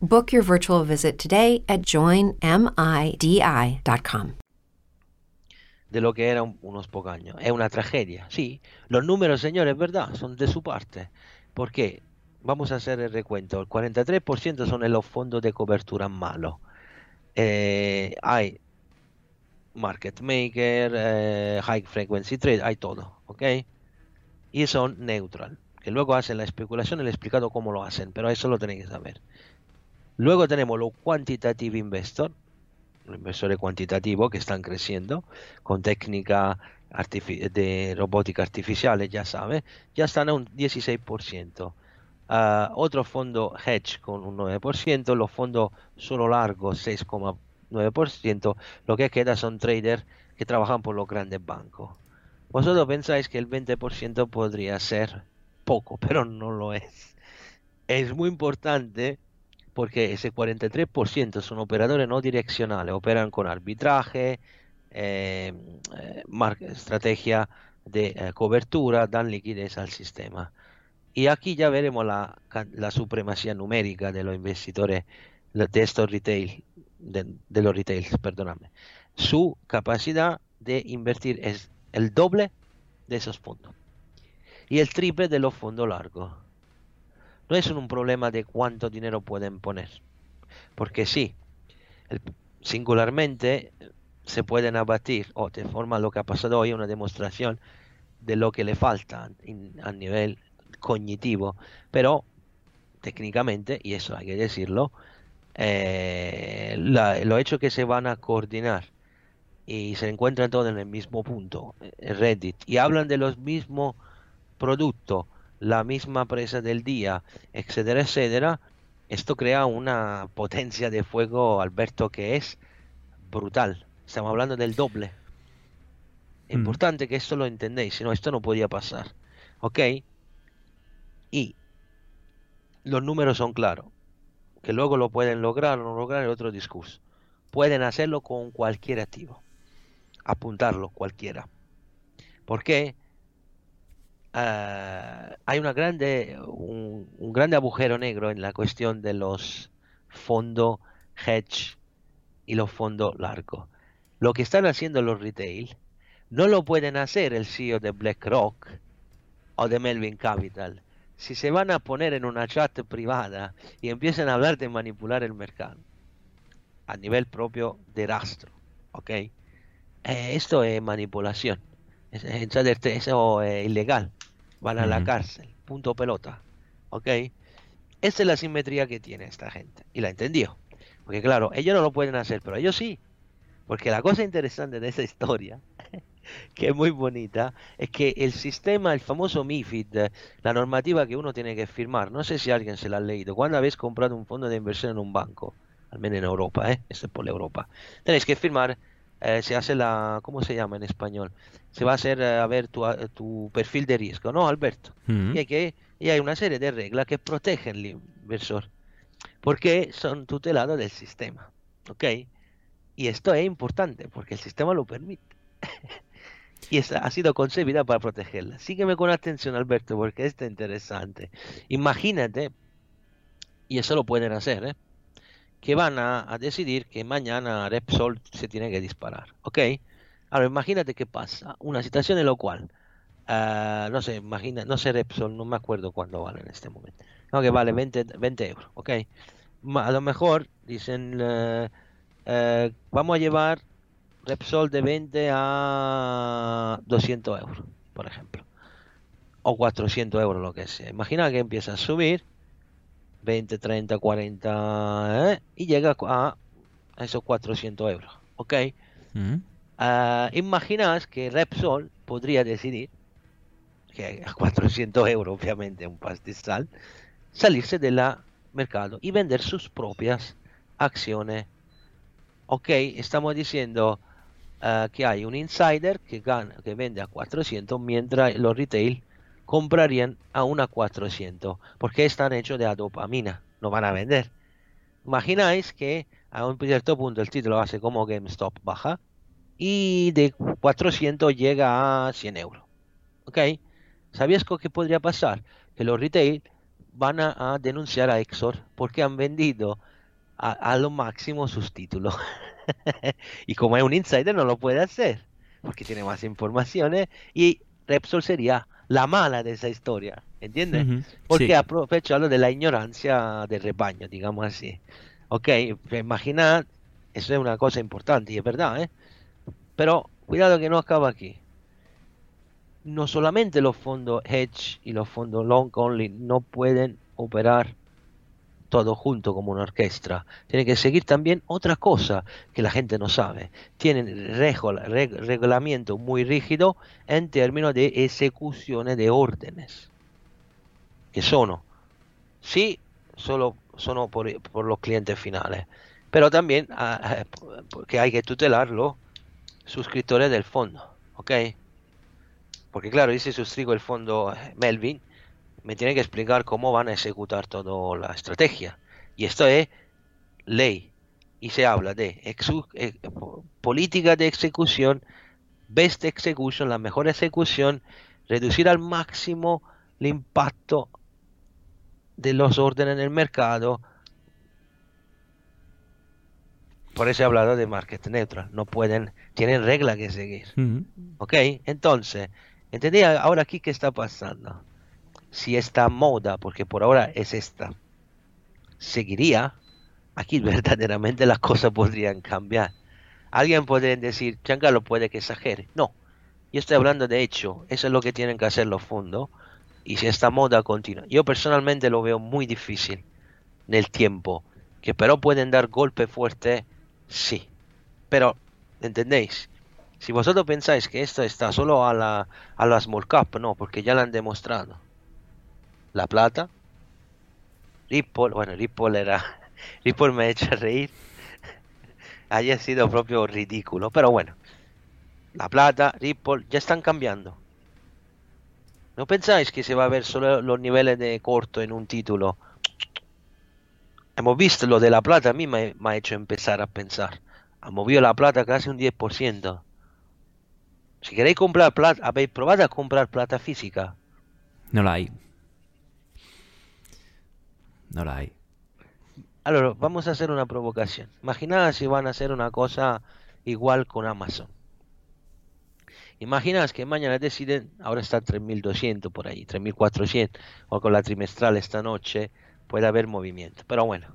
[SPEAKER 1] Book your virtual visit today at joinmidi.com.
[SPEAKER 3] De lo que era unos pocos años. Es una tragedia, sí. Los números, señores, verdad, son de su parte. ¿Por qué? Vamos a hacer el recuento. El 43% son en los fondos de cobertura malos. Eh, hay market maker, eh, high frequency trade, hay todo, ¿ok? Y son neutral, que luego hacen la especulación, he explicado cómo lo hacen, pero eso lo tenéis que saber. Luego tenemos los quantitative investor, los inversores cuantitativos que están creciendo con técnica de robótica artificial, ya sabe, ya están a un 16%. Uh, otro fondo hedge con un 9%, los fondos solo largos 6,9%, lo que queda son traders que trabajan por los grandes bancos. Vosotros pensáis que el 20% podría ser poco, pero no lo es. Es muy importante porque ese 43% son operadores no direccionales, operan con arbitraje, eh, eh estrategia de eh, cobertura, dan liquidez al sistema. Y aquí ya veremos la, supremacía numérica de los investidores de estos retail, de, los retails, perdóname. Su capacidad de invertir es el doble de esos fondos y el triple de los fondos largos. No es un problema de cuánto dinero pueden poner, porque sí, singularmente se pueden abatir o de forma lo que ha pasado hoy una demostración de lo que le falta a nivel cognitivo, pero técnicamente, y eso hay que decirlo, eh, lo hecho que se van a coordinar y se encuentran todos en el mismo punto, eh, Reddit, y hablan de los mismos productos, la misma presa del día, etcétera, etcétera, esto crea una potencia de fuego, Alberto, que es brutal. Estamos hablando del doble. Mm. Importante que esto lo entendéis, si no, esto no podía pasar. ¿Ok? Y los números son claros. Que luego lo pueden lograr o no lograr el otro discurso. Pueden hacerlo con cualquier activo. Apuntarlo cualquiera. ¿Por qué? Ah, hay una grande, un, un, grande agujero negro en la cuestión de los fondos hedge y los fondos largos. Lo que están haciendo los retail no lo pueden hacer el CEO de BlackRock o de Melvin Capital si se van a poner en una chat privada y empiezan a hablar de manipular el mercado a nivel propio de rastro, ¿ok? Eh, esto es manipulación, eso es ilegal, van a la cárcel, punto pelota, ¿ok? Esa es la simetría que tiene esta gente y la entendió, porque claro, ellos no lo pueden hacer, pero ellos sí, porque la cosa interesante de esa historia que es muy bonita, es que el sistema, el famoso MIFID, la normativa que uno tiene que firmar, no sé si alguien se la ha leído, cuando habéis comprado un fondo de inversión en un banco, al menos en Europa, ¿eh? Esto es por Europa, tenéis que firmar, eh, se hace la, ¿cómo se llama en español? Se va a hacer, eh, a ver, tu, tu perfil de riesgo, ¿no, Alberto? Y, hay que, y hay una serie de reglas que protegen al inversor, porque son tutelados del sistema, ¿ok? Y esto es importante, porque el sistema lo permite. y ha sido concebida para protegerla. Sígueme con atención, Alberto, porque esto es interesante. Imagínate, y eso lo pueden hacer, ¿eh? Que van a, decidir que mañana Repsol se tiene que disparar. ¿Ok? Ahora, imagínate qué pasa. Una situación en la cual, uh, no sé, imagina, no sé Repsol, no me acuerdo cuándo vale en este momento. No, que vale 20, 20 euros. ¿Ok? A lo mejor dicen, uh, uh, vamos a llevar Repsol de 20 a 200 euros, por ejemplo. O 400 euros, lo que sea. Imagina que empieza a subir 20, 30, 40 y llega a, esos 400 euros. ¿Ok? Mm. Ah, imaginas que Repsol podría decidir que a 400 euros, obviamente, un pastizal, salirse del mercado y vender sus propias acciones. Ok, estamos diciendo Ah, que hay un insider que, gana, que vende a 400 mientras los retail comprarían a una 400 porque están hechos de dopamina, no van a vender. Imagináis que a un cierto punto el título hace como GameStop baja y de 400 llega a 100 euros. ¿Ok? ¿Sabías qué podría pasar? Que los retail van a, denunciar a Exor porque han vendido a, a lo máximo sus títulos. y como es un insider no lo puede hacer, porque tiene más informaciones y Repsol sería la mala de esa historia, ¿entiendes? Porque aprovechado de la ignorancia del rebaño, digamos así. Ok, imagina, eso es una cosa importante y es verdad, ¿eh? Pero cuidado que no acaba aquí. No solamente los fondos hedge y los fondos long only no pueden operar todo junto como una orquesta. Tiene que seguir también otra cosa que la gente no sabe. Tienen reglamento muy rígido en términos de ejecución de órdenes. Que son, sí, solo son por, los clientes finales, pero también ah, porque hay que tutelar los suscriptores del fondo. ¿Ok? Porque claro, si suscribo el fondo Melvin, me tiene que explicar cómo van a ejecutar toda la estrategia. Y esto es ley. Y se habla de eh, política de ejecución, best execution, la mejor ejecución, reducir al máximo el impacto de los órdenes en el mercado. Por eso he hablado de market neutral. No pueden, tienen reglas que seguir. ¿Ok? Entonces, ¿entendí ahora aquí qué está pasando? Si esta moda, porque por ahora es esta, seguiría, aquí verdaderamente las cosas podrían cambiar. Alguien podría decir, lo puede que exagere. No, yo estoy hablando de hecho, eso es lo que tienen que hacer los fondos. Y si esta moda continúa, yo personalmente lo veo muy difícil en el tiempo, que pero pueden dar golpe fuerte, sí. Pero, ¿entendéis? Si vosotros pensáis que esto está solo a la, a la small cap, no, porque ya lo han demostrado. La Plata, Ripple, bueno, Ripple era, Ripple me echa reír, haya sido propio ridículo, pero bueno, La Plata, Ripple, ya están cambiando. ¿No pensáis que se va a ver solo los niveles de corto en un título? Hemos visto lo de La Plata, a mí me, me ha hecho empezar a pensar. Ha movido La Plata casi un 10%. Si queréis comprar plata, ¿habéis probado a comprar plata física?
[SPEAKER 2] No la hay. No la hay.
[SPEAKER 3] Ahora, vamos a hacer una provocación. Imagina si van a hacer una cosa igual con Amazon. Imaginas que mañana deciden, ahora está 3200 por ahí, 3400, o con la trimestral esta noche puede haber movimiento. Pero bueno,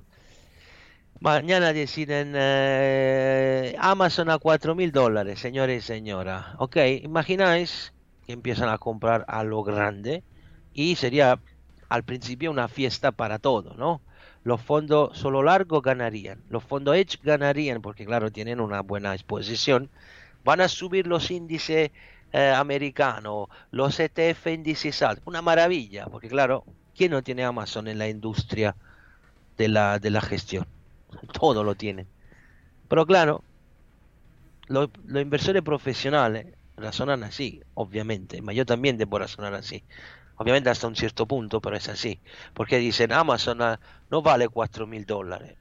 [SPEAKER 3] mañana deciden eh, Amazon a 4000 dólares, señores y señora. Ok, imagináis que empiezan a comprar a lo grande y sería al principio una fiesta para todo, ¿no? Los fondos solo largos ganarían, los fondos Edge ganarían porque claro, tienen una buena exposición, van a subir los índices eh, americanos, los ETF índices altos, una maravilla, porque claro, ¿quién no tiene Amazon en la industria de la, de la gestión? Todo lo tienen. Pero claro, los, inversores profesionales razonan así, obviamente, yo también debo razonar así. Obviamente hasta un cierto punto, pero es así. Porque dicen Amazon ah, no vale 4 mil dólares.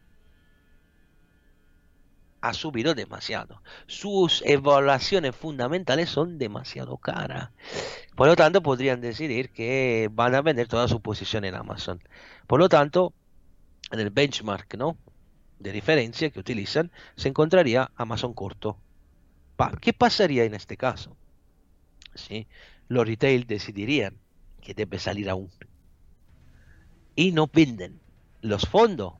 [SPEAKER 3] Ha subido demasiado. Sus evaluaciones fundamentales son demasiado caras. Por lo tanto, podrían decidir que van a vender toda su posición en Amazon. Por lo tanto, en el benchmark ¿no? de diferencia que utilizan, se encontraría Amazon corto. ¿Qué pasaría en este caso? ¿Sí? Los retail decidirían que debe salir aún. Y no venden. Los fondos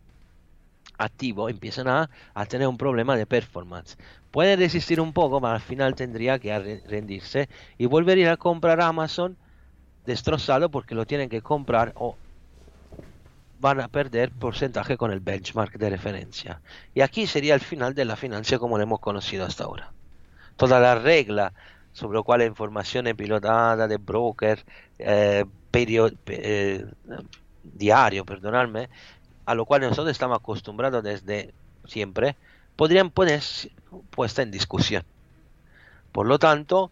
[SPEAKER 3] activos empiezan a, tener un problema de performance. Pueden resistir un poco, pero al final tendría que rendirse y volvería a comprar Amazon destrozado porque lo tienen que comprar o van a perder porcentaje con el benchmark de referencia. Y aquí sería el final de la financia como lo hemos conocido hasta ahora. Toda la regla sobre lo cual la información pilotada de broker eh, eh, diario, perdonadme, a lo cual nosotros estamos acostumbrados desde siempre, podrían ponerse puesta en discusión. Por lo tanto,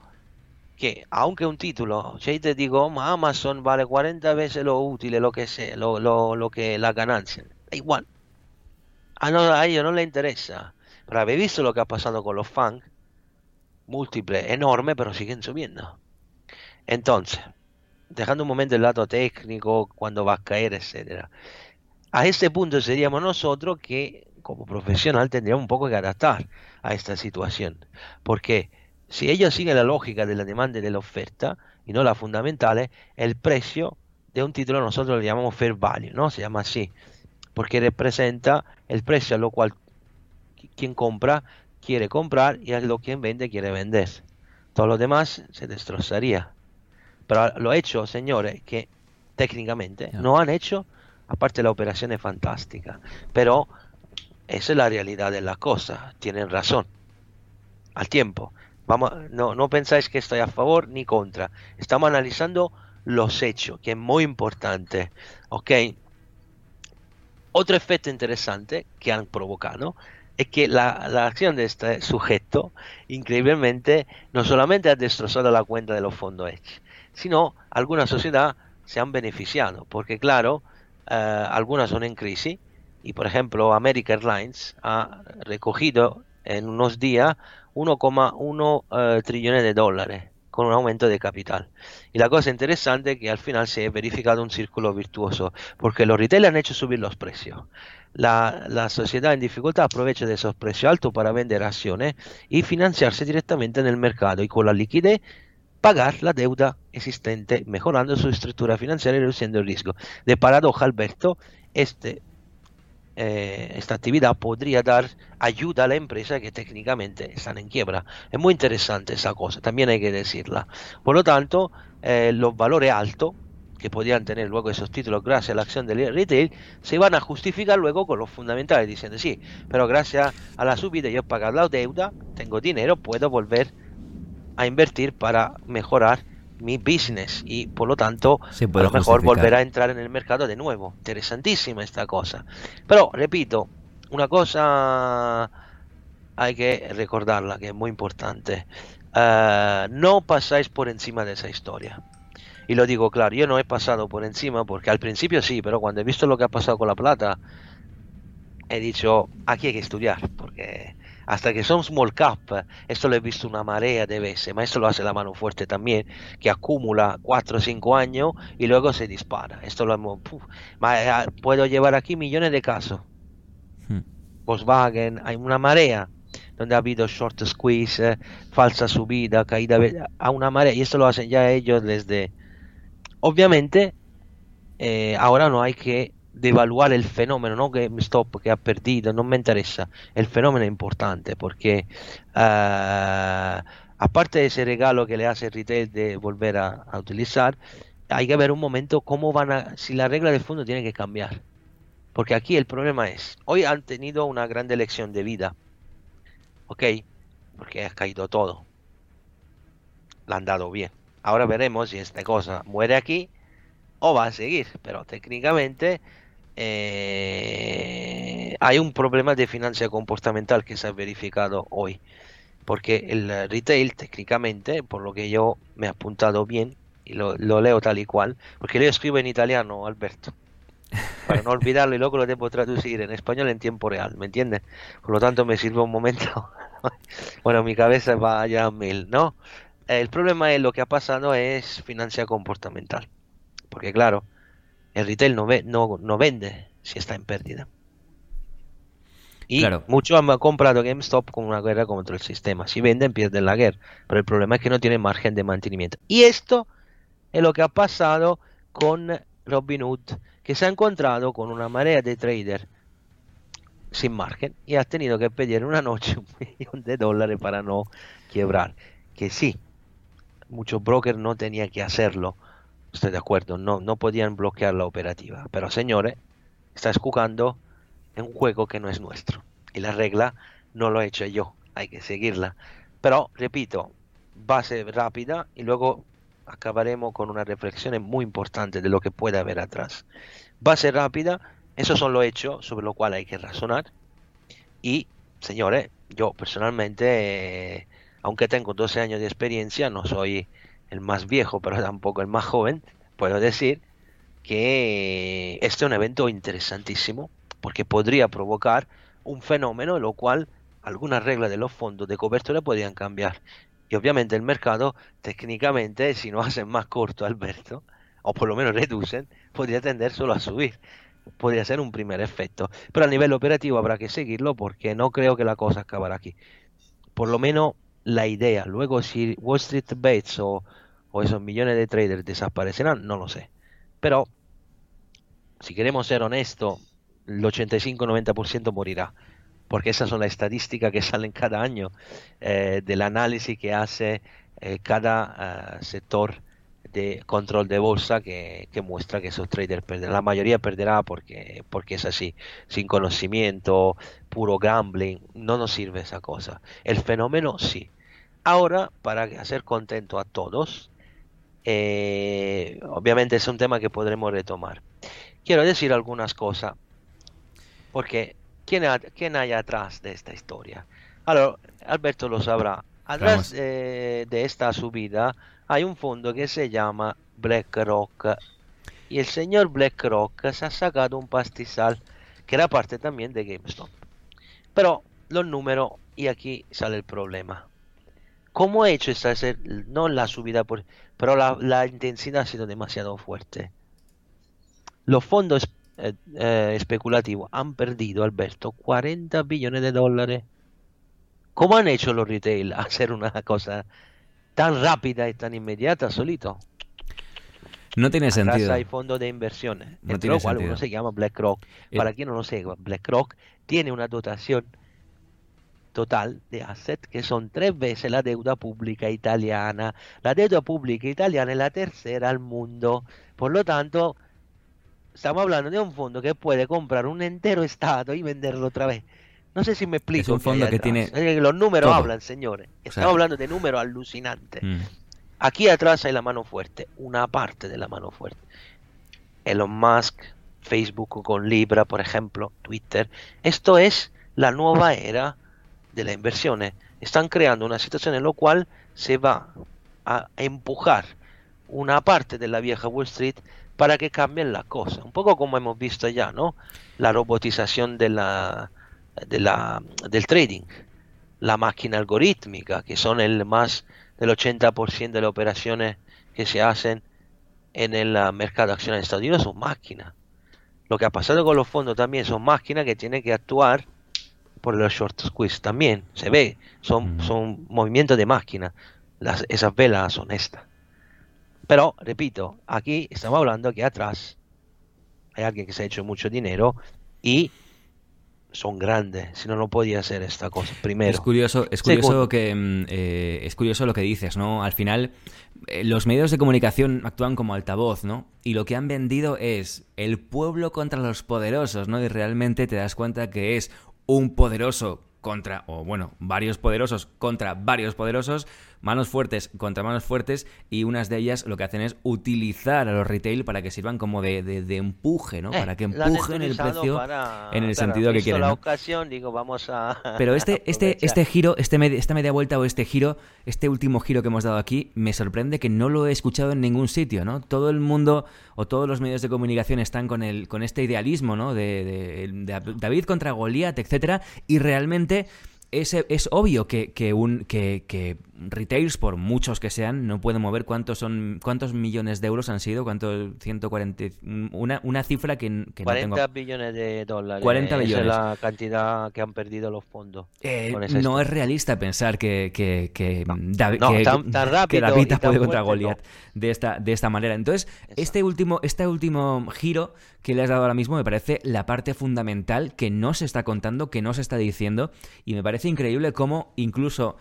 [SPEAKER 3] que aunque un título, si te digo, Amazon vale 40 veces lo útil, lo que sea, lo, lo, lo que la ganancia, da igual. A, no, a ellos no le interesa. Pero habéis visto lo que ha pasado con los fans, múltiples, enormes, pero siguen subiendo. Entonces, dejando un momento el lado técnico, cuando va a caer, etcétera. A este punto seríamos nosotros que, como profesional, tendríamos un poco que adaptar a esta situación. Porque si ellos siguen la lógica de la demanda y de la oferta, y no la fundamental, el precio de un título nosotros lo llamamos fair value, ¿no? Se llama así. Porque representa el precio a lo cual quien compra quiere comprar y lo quien vende quiere vender. Todo lo demás se destrozaría. Pero lo hecho, señores, que técnicamente no han hecho, aparte la operación es fantástica. Pero esa es la realidad de la cosa. Tienen razón. Al tiempo. Vamos, no, no pensáis que estoy a favor ni contra. Estamos analizando los hechos, que es muy importante. ¿Ok? Otro efecto interesante que han provocado es que la, la, acción de este sujeto, increíblemente, no solamente ha destrozado la cuenta de los fondos Edge, sino algunas sociedades se han beneficiado, porque claro, eh, algunas son en crisis, y por ejemplo, American Airlines ha recogido en unos días 1,1 eh, trillones de dólares con un aumento de capital. Y la cosa interesante es que al final se ha verificado un círculo virtuoso, porque los retail han hecho subir los precios. La, la, sociedad en dificultad aprovecha de esos precios altos para vender acciones y financiarse directamente en el mercado y con la liquidez pagar la deuda existente, mejorando su estructura financiera y reduciendo el riesgo. De paradoja, Alberto, este eh, esta actividad podría dar ayuda a la empresa que técnicamente están en quiebra. Es muy interesante esa cosa, también hay que decirla. Por lo tanto, eh, los valores altos que podrían tener luego esos títulos gracias a la acción del retail, se van a justificar luego con los fundamentales, diciendo sí, pero gracias a la subida yo he pagado la deuda, tengo dinero, puedo volver a invertir para mejorar mi business y por lo tanto a lo mejor volver a entrar en el mercado de nuevo. Interesantísima esta cosa. Pero repito, una cosa hay que recordarla que es muy importante. Uh, no pasáis por encima de esa historia. Y lo digo claro, yo no he pasado por encima porque al principio sí, pero cuando he visto lo que ha pasado con la plata, he dicho, aquí hay que estudiar, porque hasta que son small cap, esto lo he visto una marea de veces, pero esto lo hace la mano fuerte también, que acumula 4 o 5 años y luego se dispara. Esto lo hemos, eh, puedo llevar aquí millones de casos. Hmm. Volkswagen, hay una marea donde ha habido short squeeze, falsa subida, caída a una marea, y esto lo hacen ya ellos desde... Obviamente, eh, ahora no hay que de evaluar el fenómeno, no GameStop que ha perdido, no me interesa. El fenómeno es importante porque uh, aparte de ese regalo que le hace el retail de volver a, utilizar, hay que ver un momento cómo van a, si la regla del fondo tiene que cambiar. Porque aquí el problema es, hoy han tenido una gran elección de vida, ¿ok? Porque ha caído todo. La han dado bien. Ahora veremos si esta cosa muere aquí o va a seguir. Pero técnicamente eh, hay un problema de financia comportamental que se ha verificado hoy. Porque el retail, técnicamente, por lo que yo me he apuntado bien, y lo, leo tal y cual, porque yo escribo en italiano, Alberto, para no olvidarlo y luego lo debo traducir en español en tiempo real, ¿me entiendes? Por lo tanto, me sirve un momento. bueno, mi cabeza va ya a mil, ¿no? El problema es lo que ha pasado es financia comportamental. Porque claro, el retail no, ve, no, no vende si está en pérdida. Y muchos han comprado GameStop con una guerra contra el sistema. Si venden, pierden la guerra. Pero el problema es que no tienen margen de mantenimiento. Y esto es lo que ha pasado con Robinhood, que se ha encontrado con una marea de traders sin margen y ha tenido que pedir una noche un millón de dólares para no quebrar. Que sí, muchos brokers no tenían que hacerlo Estoy de acuerdo, no, no podían bloquear la operativa. Pero señores, estás jugando en un juego que no es nuestro. Y la regla no lo he hecho yo, hay que seguirla. Pero, repito, base rápida y luego acabaremos con una reflexión muy importante de lo que puede haber atrás. Base rápida, esos son los hechos sobre los cuales hay que razonar. Y, señores, yo personalmente, eh, aunque tengo 12 años de experiencia, no soy el más viejo, pero tampoco el más joven, puedo decir que este es un evento interesantísimo porque podría provocar un fenómeno en lo cual algunas reglas de los fondos de cobertura podrían cambiar. Y obviamente el mercado, técnicamente, si no hacen más corto, Alberto, o por lo menos reducen, podría tender solo a subir. Podría ser un primer efecto. Pero a nivel operativo habrá que seguirlo porque no creo que la cosa acabará aquí. Por lo menos la idea. Luego si Wall Street Bates o o esos millones de traders desaparecerán, no lo sé. Pero, si queremos ser honestos, el 85-90% morirá. porque esas son las estadísticas que salen cada año eh, del análisis que hace eh, cada eh, sector de control de bolsa que, muestra que esos traders perderán. La mayoría perderá porque, porque es así, sin conocimiento, puro gambling, no nos sirve esa cosa. El fenómeno sí. Ahora, para hacer contento a todos, obviamente es un tema que podremos retomar. Quiero decir algunas cosas, porque ¿quién, hay atrás de esta historia? Ahora, Alberto lo sabrá. Atrás de esta subida hay un fondo que se llama BlackRock. Y el señor BlackRock se ha sacado un pastizal que era parte también de GameStop. Pero los números, y aquí sale el problema. ¿Cómo ha hecho esta, no la subida, por, pero la, intensidad ha sido demasiado fuerte? Los fondos eh, eh, especulativo han perdido, Alberto, 40 billones de dólares. ¿Cómo han hecho los retail hacer una cosa tan rápida y tan inmediata solito?
[SPEAKER 2] No tiene sentido.
[SPEAKER 3] hay fondos de inversiones, no entre los cuales uno se llama BlackRock. Para quien no lo sepa, BlackRock tiene una dotación total de assets que son tres veces la deuda pública italiana. La deuda pública italiana es la tercera al mundo. Por lo tanto, estamos hablando de un fondo que puede comprar un entero estado y venderlo otra vez. No sé si me explico. Es
[SPEAKER 2] un fondo que tiene.
[SPEAKER 3] Los números hablan, señores. Estamos hablando de números alucinantes. Mm. Aquí atrás hay la mano fuerte, una parte de la mano fuerte. Elon Musk, Facebook con Libra, por ejemplo, Twitter. Esto es la nueva era de las inversiones. Están creando una situación en la cual se va a empujar una parte de la vieja Wall Street para que cambien las cosas. Un poco como hemos visto ya, ¿no? La robotización de la, la, del trading, la máquina algorítmica, que son el más del 80% de las operaciones que se hacen en el ah, mercado de acciones de Estados Unidos son máquinas. Lo que ha pasado con los fondos también son máquinas que tienen que actuar por los short squeeze también. Se ve, son, son movimientos de máquina. Las, esas velas son estas. Pero, repito, aquí estamos hablando que atrás hay alguien que se ha hecho mucho dinero y son grandes, si no no podía hacer esta cosa. Primero.
[SPEAKER 2] Es curioso, es curioso que mm, eh, es curioso lo que dices, ¿no? Al final eh, los medios de comunicación actúan como altavoz, ¿no? Y lo que han vendido es el pueblo contra los poderosos, ¿no? Y realmente te das cuenta que es un poderoso contra, o bueno, varios poderosos contra varios poderosos, manos fuertes contra manos fuertes, y unas de ellas lo que hacen es utilizar a los retail para que sirvan como de, de, empuje, ¿no? Eh, para que empujen el precio en el sentido que quieren.
[SPEAKER 3] la ocasión, digo, vamos a.
[SPEAKER 2] Pero este, este, este giro, este esta media vuelta o este giro, este último giro que hemos dado aquí, me sorprende que no lo he escuchado en ningún sitio, ¿no? Todo el mundo o todos los medios de comunicación están con el, con este idealismo, ¿no? De, de David contra Goliat, etcétera, y realmente es, es obvio que, que, un, que, que, retails, por muchos que sean, no pueden mover cuántos son cuántos millones de euros han sido, cuántos 140 una, una cifra que, que
[SPEAKER 3] 40
[SPEAKER 2] no tengo.
[SPEAKER 3] billones de dólares.
[SPEAKER 2] 40 billones.
[SPEAKER 3] es la cantidad que han perdido los fondos.
[SPEAKER 2] Eh, no es realista pensar que, que, que, David, que, puede contra Goliath de, esta, de esta manera. Entonces, este último, este último giro que le has dado ahora mismo me parece la parte fundamental que no se está contando, que no se está diciendo, y me parece increíble cómo incluso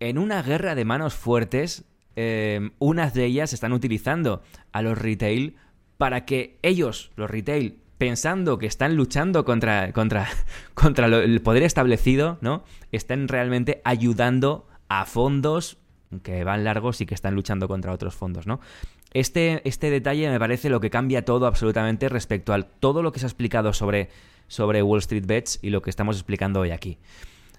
[SPEAKER 2] en una guerra de manos fuertes, eh, unas de ellas están utilizando a los retail para que ellos, los retail, pensando que están luchando contra, contra, contra el poder establecido, ¿no? Están realmente ayudando a fondos que van largos y que están luchando contra otros fondos, ¿no? Este, este detalle me parece lo que cambia todo absolutamente respecto a todo lo que se ha explicado sobre, sobre Wall Street Bets y lo que estamos explicando hoy aquí.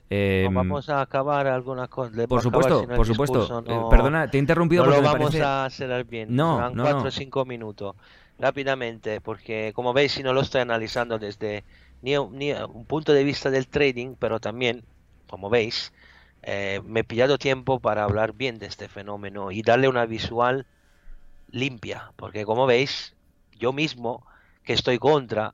[SPEAKER 3] Em, vamos a acabar algunas cosas.
[SPEAKER 2] Por supuesto, por supuesto. Eh, perdona, te he interrumpido
[SPEAKER 3] no lo vamos a hacer bien. No, no, cuatro o cinco minutos. Rápidamente, porque como veis, si no lo estoy analizando desde ni, un punto de vista del trading, pero también, como veis, eh, me he pillado tiempo para hablar bien de este fenómeno y darle una visual limpia, porque como veis, yo mismo que estoy contra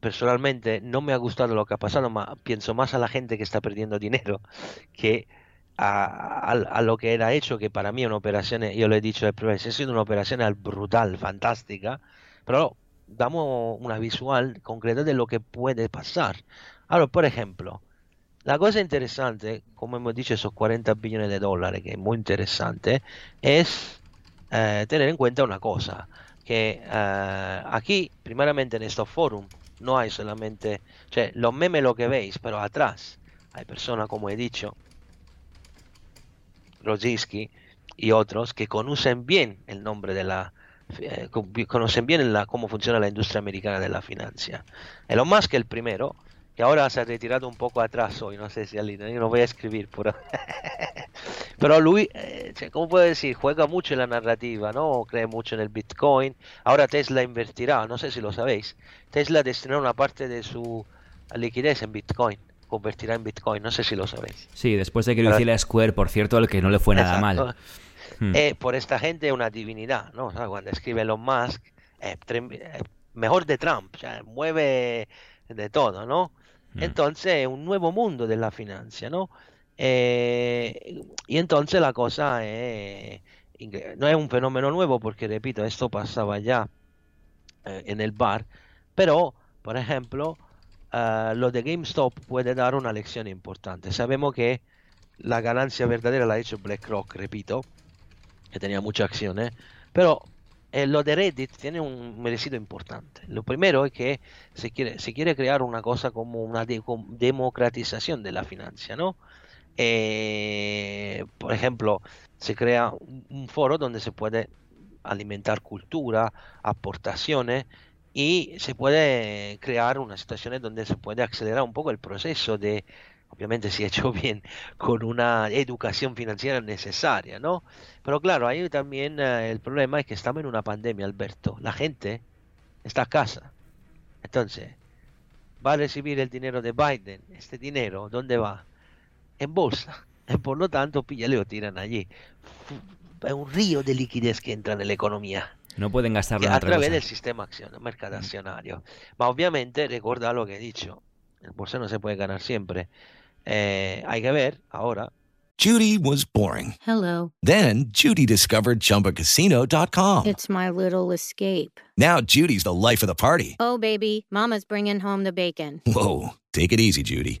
[SPEAKER 3] Personalmente no me ha gustado lo que ha pasado, ma- pienso más a la gente que está perdiendo dinero que a, lo que era hecho, que para mí una operación, yo lo he dicho de prueba, ha sido una operación brutal, fantástica, pero damos una visual concreta de lo que puede pasar. Ahora, por ejemplo, la cosa interesante, como hemos dicho, esos 40 billones de dólares, que es muy interesante, es eh, tener en cuenta una cosa, que eh, aquí, primeramente en estos foros, no hay solamente, cioè, los memes lo que veis, pero atrás hay personas, como he dicho, Rosinski y otros, que conocen bien el nombre de la, eh, con- conocen bien la, cómo funciona la industria americana de la financia. Elon Musk el primero, que ahora se ha retirado un poco atrás hoy, no sé si al no voy a escribir por Pero Luis, eh, ¿cómo puedo decir? Juega mucho en la narrativa, ¿no? Cree mucho en el Bitcoin. Ahora Tesla invertirá, no sé si lo sabéis. Tesla destinará una parte de su liquidez en Bitcoin, convertirá en Bitcoin, no sé si lo sabéis.
[SPEAKER 2] Sí, después de que lo hiciera Square, por cierto, al que no le fue nada
[SPEAKER 3] Exacto.
[SPEAKER 2] mal. Hmm.
[SPEAKER 3] Eh, por esta gente es una divinidad, ¿no? O sea, cuando escribe Elon Musk, eh, eh, mejor de Trump, o sea, mueve de todo, ¿no?
[SPEAKER 2] Mm.
[SPEAKER 3] Entonces, un nuevo mundo de la financia, ¿no? Eh, y entonces la cosa no es un fenómeno nuevo, porque repito, esto pasaba ya eh, en el bar, pero, por ejemplo, ah, lo de GameStop puede dar una lección importante. Sabemos que la ganancia verdadera la ha hecho BlackRock, repito, que tenía muchas acciones, pero eh, lo de Reddit tiene un merecido importante. Lo primero es que se quiere, se quiere crear una cosa como una de- democratización de la financia, ¿no? Eh, por ejemplo, se crea un, foro donde se puede alimentar cultura, aportaciones y se puede crear unas situaciones donde se puede acelerar un poco el proceso de, obviamente si hecho bien, con una educación financiera necesaria, ¿no? Pero claro, ahí también eh, el problema es que estamos en una pandemia, Alberto. La gente está a casa. Entonces, va a recibir el dinero de Biden. Este dinero, ¿dónde va? En bolsa. Y por lo tanto, píllale o tiran allí. Es un río de liquidez que entra en la economía
[SPEAKER 2] No pueden gastarlo en
[SPEAKER 3] a través
[SPEAKER 2] cosa.
[SPEAKER 3] del sistema accion- mercado accionario. Ma obviamente, recuerda lo que he dicho. El bolsa no se puede ganar siempre. Eh, hay que ver ahora
[SPEAKER 4] Judy was boring.
[SPEAKER 5] Hello.
[SPEAKER 4] Then Judy discovered ChumbaCasino.com.
[SPEAKER 5] It's my little escape.
[SPEAKER 4] Now Judy's the life of the party.
[SPEAKER 5] Oh, baby, Mama's bringing home the bacon.
[SPEAKER 4] Whoa, take it easy, Judy.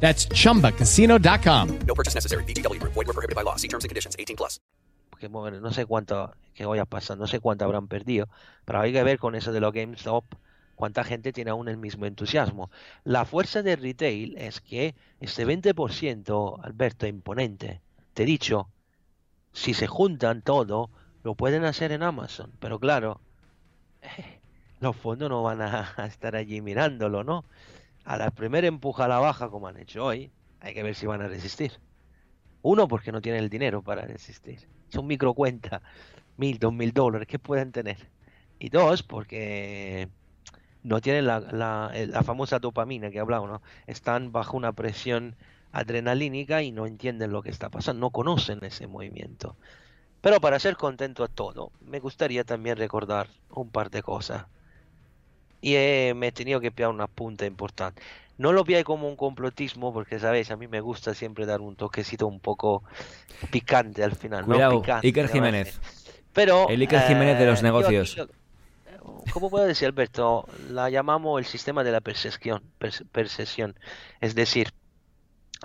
[SPEAKER 6] That's chumbacasino.com.
[SPEAKER 4] No purchase necessary. VGW Group. Void were prohibited by law. See terms and conditions. 18 plus.
[SPEAKER 3] que bueno, no sé cuánto que vaya pasando, no sé cuánto habrán perdido, pero hay que ver con eso de los GameStop cuánta gente tiene aún el mismo entusiasmo. La fuerza del retail es que este 20%, Alberto, imponente. Te he dicho, si se juntan todo, lo pueden hacer en Amazon, pero claro, los fondos no van a, a estar allí mirándolo, ¿no? A la primera empuja a la baja, como han hecho hoy, hay que ver si van a resistir. Uno, porque no tienen el dinero para resistir. Son microcuentas, mil, dos mil dólares, ¿qué pueden tener? Y dos, porque no tienen la, la, la famosa dopamina que hablamos, ¿no? Están bajo una presión adrenalínica y no entienden lo que está pasando, no conocen ese movimiento. Pero para ser contento a todo, me gustaría también recordar un par de cosas. Y me he tenido que pillar una punta importante. No lo veáis como un complotismo, porque sabéis, a mí me gusta siempre dar un toquecito un poco picante al final.
[SPEAKER 2] Cuidado,
[SPEAKER 3] Picante,
[SPEAKER 2] Iker Jiménez.
[SPEAKER 3] Pero,
[SPEAKER 2] El Iker Jiménez de los
[SPEAKER 3] eh, yo
[SPEAKER 2] negocios.
[SPEAKER 3] aquí lo- ¿Cómo puedo decir, Alberto? La llamamos el sistema de la percepción. perce- percepción. Es decir,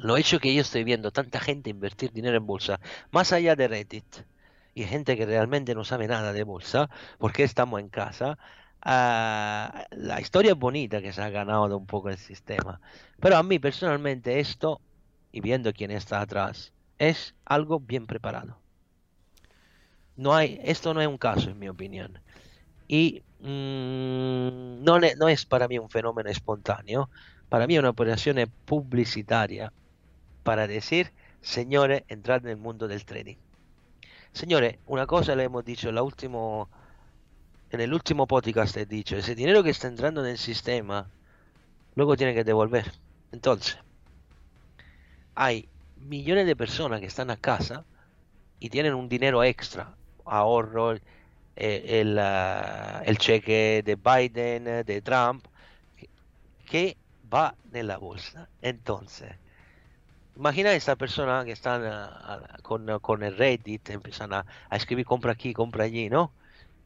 [SPEAKER 3] lo hecho que yo estoy viendo tanta gente invertir dinero en bolsa, más allá de Reddit, y gente que realmente no sabe nada de bolsa, porque estamos en casa, ah, la historia bonita que se ha ganado un poco el sistema. Pero a mí personalmente esto, y viendo quién está atrás, es algo bien preparado. No hay, esto no es un caso, en mi opinión. Y mm, no, no es para mí un fenómeno espontáneo, para mí una operación publicitaria para decir, señores, entrad en el mundo del trading. Señores, una cosa le hemos dicho la último, en el último podcast, he dicho, ese dinero que está entrando en el sistema, luego tiene que devolver. Entonces, hay millones de personas que están a casa y tienen un dinero extra, ahorro, eh, el, ah, el cheque de Biden, eh, de Trump, que, va en la bolsa. Entonces, imagina esta persona que están ah, ah, con, con el Reddit, empiezan a, a escribir compra aquí, compra allí, ¿no?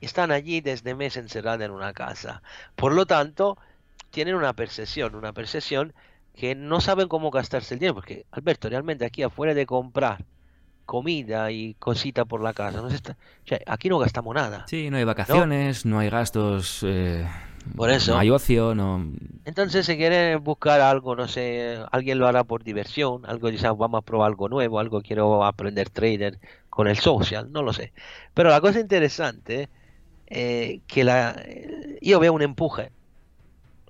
[SPEAKER 3] Están allí desde meses encerrados en una casa. Por lo tanto, tienen una percepción, una percepción que no saben cómo gastarse el dinero, porque Alberto, realmente aquí afuera de comprar comida y cosita por la casa, no se está- o sea, aquí no gastamos nada.
[SPEAKER 2] Sí, no hay vacaciones, no, hay gastos, eh,
[SPEAKER 3] Por eso.
[SPEAKER 2] no hay ocio, no...
[SPEAKER 3] Entonces se quiere buscar algo, no sé, alguien lo hará por diversión, algo dice, "Ah, vamos a probar algo nuevo, algo quiero aprender trader con el social, no lo sé. Pero la cosa interesante eh, que la, eh, yo veo un empuje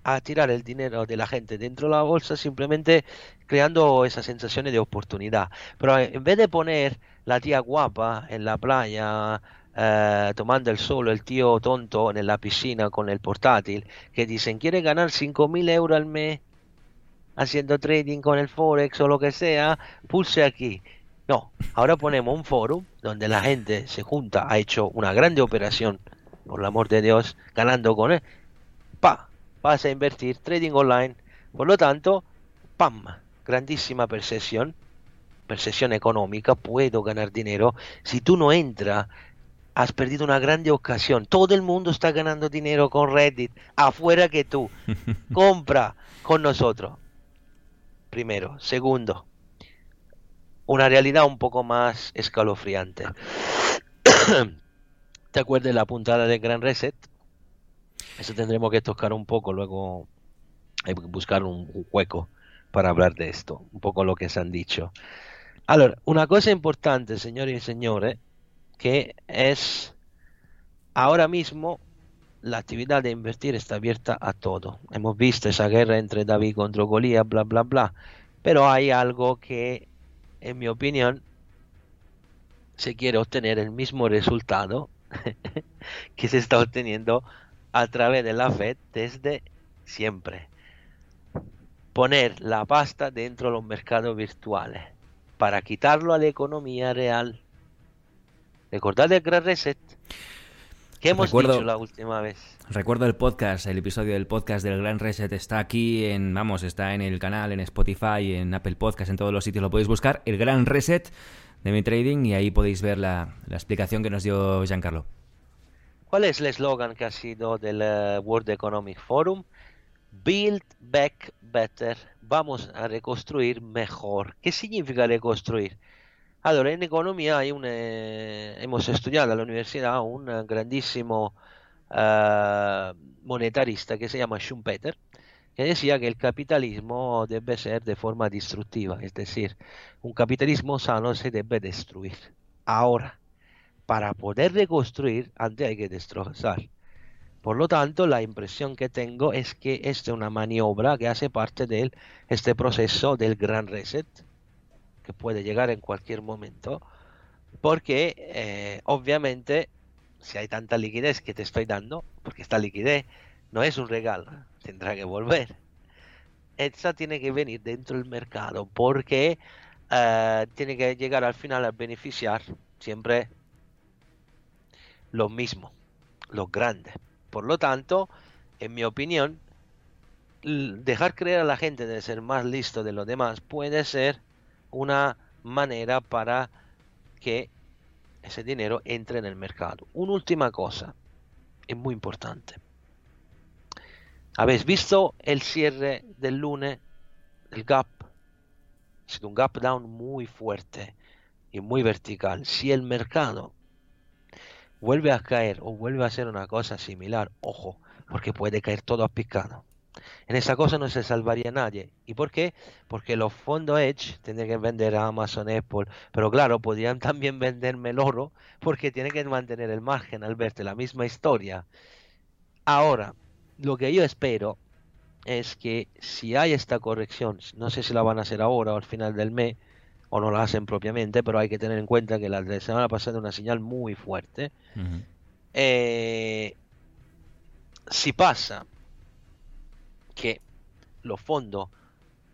[SPEAKER 3] a tirar el dinero de la gente dentro de la bolsa simplemente creando esas sensaciones de oportunidad. Pero en vez de poner la tía guapa en la playa eh, tomando el sol, el tío tonto en la piscina con el portátil, que dicen quiere ganar 5.000 euros al mes haciendo trading con el Forex o lo que sea, pulse aquí. No, ahora ponemos un foro donde la gente se junta, ha hecho una grande operación, por el amor de Dios, ganando con él. Pa, vas a invertir trading online. Por lo tanto, pam, grandísima percepción, percepción económica, puedo ganar dinero. Si tú no entras, has perdido una grande ocasión. Todo el mundo está ganando dinero con Reddit, afuera que tú. Compra con nosotros. Primero. Segundo, una realidad un poco más escalofriante. ¿Te acuerdas de la puntada de Gran Reset? Eso tendremos que tocar un poco, luego que buscar un hueco para hablar de esto, un poco lo que se han dicho. Ahora, una cosa importante, señores y señores, que es ahora mismo la actividad de invertir está abierta a todo. Hemos visto esa guerra entre David contra Goliat, bla, bla, bla. Pero hay algo que, en mi opinión, se quiere obtener el mismo resultado que se está obteniendo a través de la Fed desde siempre. Poner la pasta dentro de los mercados virtuales para quitarlo a la economía real. ¿Recordad el Gran Reset? ¿Qué hemos
[SPEAKER 2] Recuerdo-
[SPEAKER 3] dicho la última vez?
[SPEAKER 2] Recuerdo el podcast, el episodio del podcast del Gran Reset está aquí en, vamos, está en el canal, en Spotify, en Apple Podcast, en todos los sitios lo podéis buscar, el Gran Reset de mi trading y ahí podéis ver la, la explicación que nos dio Giancarlo.
[SPEAKER 3] ¿Cuál es el eslogan que ha sido del eh, World Economic Forum? Build back better. Vamos a reconstruir mejor. ¿Qué significa reconstruir? Allora, en economía hay un, eh, hemos estudiado en la universidad un grandísimo eh, monetarista que se llama Schumpeter, que decía que el capitalismo debe ser de forma destructiva, es decir, un capitalismo sano se debe destruir. Ahora, para poder reconstruir, antes hay que destrozar. Por lo tanto, la impresión que tengo es que esta es una maniobra que hace parte de este proceso del gran reset, que puede llegar en cualquier momento, porque eh, obviamente si hay tanta liquidez que te estoy dando, porque esta liquidez no es un regalo, tendrá que volver. Esta tiene que venir dentro del mercado, porque eh, tiene que llegar al final a beneficiar siempre los mismos, los grandes. Por lo tanto, en mi opinión, dejar creer a la gente de ser más listo de los demás puede ser una manera para que ese dinero entre en el mercado. Una última cosa, es muy importante. ¿Habéis visto el cierre del lunes? El gap. Ha sido un gap down muy fuerte y muy vertical. Si el mercado vuelve a caer o vuelve a hacer una cosa similar, ojo, porque puede caer todo a picado. En esa cosa no se salvaría nadie. ¿Y por qué? Porque los fondos Edge tienen que vender a Amazon, Apple, pero claro, podrían también venderme el oro porque tienen que mantener el margen al verte la misma historia. Ahora, lo que yo espero es que si hay esta corrección, no sé si la van a hacer ahora o al final del mes, o no la hacen propiamente, pero hay que tener en cuenta que la de semana pasada una señal muy fuerte. Eh, si pasa que los fondos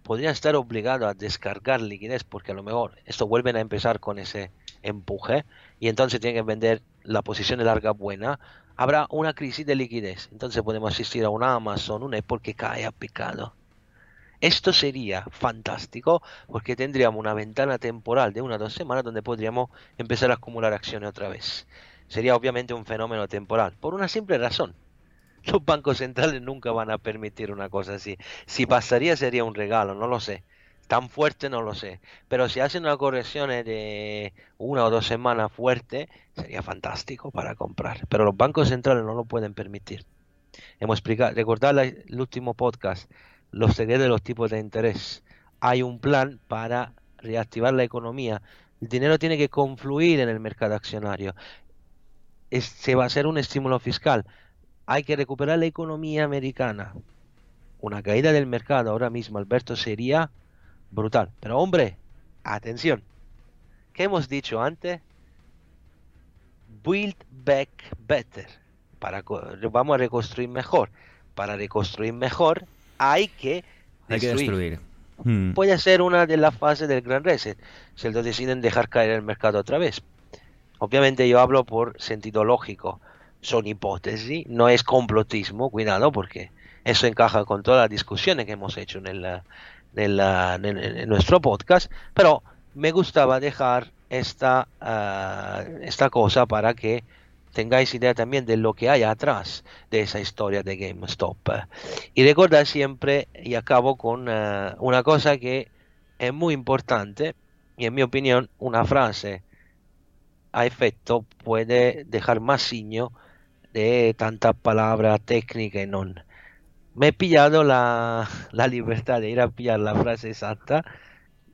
[SPEAKER 3] podrían estar obligados a descargar liquidez porque a lo mejor esto vuelven a empezar con ese empuje y entonces tienen que vender la posición de larga buena, habrá una crisis de liquidez. Entonces podemos asistir a una Amazon, una Apple que cae a picado. Esto sería fantástico porque tendríamos una ventana temporal de una o dos semanas donde podríamos empezar a acumular acciones otra vez. Sería obviamente un fenómeno temporal, por una simple razón los bancos centrales nunca van a permitir una cosa así. Si pasaría sería un regalo, no lo sé. Tan fuerte no lo sé. Pero si hacen una corrección de una o dos semanas fuerte, sería fantástico para comprar. Pero los bancos centrales no lo pueden permitir. Hemos explicado, recordad el último podcast, los secretos de los tipos de interés. Hay un plan para reactivar la economía. El dinero tiene que confluir en el mercado accionario. se va a hacer un estímulo fiscal hay que recuperar la economía americana. Una caída del mercado ahora mismo, Alberto, sería brutal. Pero hombre, atención. ¿Qué hemos dicho antes? Build back better. Para, vamos a reconstruir mejor. Para reconstruir mejor hay que
[SPEAKER 2] Hay que destruir.
[SPEAKER 3] Hmm. Puede ser una de las fases del Gran Reset. Si ellos deciden dejar caer el mercado otra vez. Obviamente yo hablo por sentido lógico son hipótesis, no es complotismo, cuidado, porque eso encaja con todas las discusiones que hemos hecho en, en, nuestro podcast, pero me gustaba dejar esta, ah, esta cosa para que tengáis idea también de lo que hay atrás de esa historia de GameStop. Y recordad siempre, y acabo con ah, una cosa que es muy importante, y en mi opinión una frase a efecto puede dejar más signo de tantas palabras técnicas y no. Me he pillado la, libertad de ir a pillar la frase exacta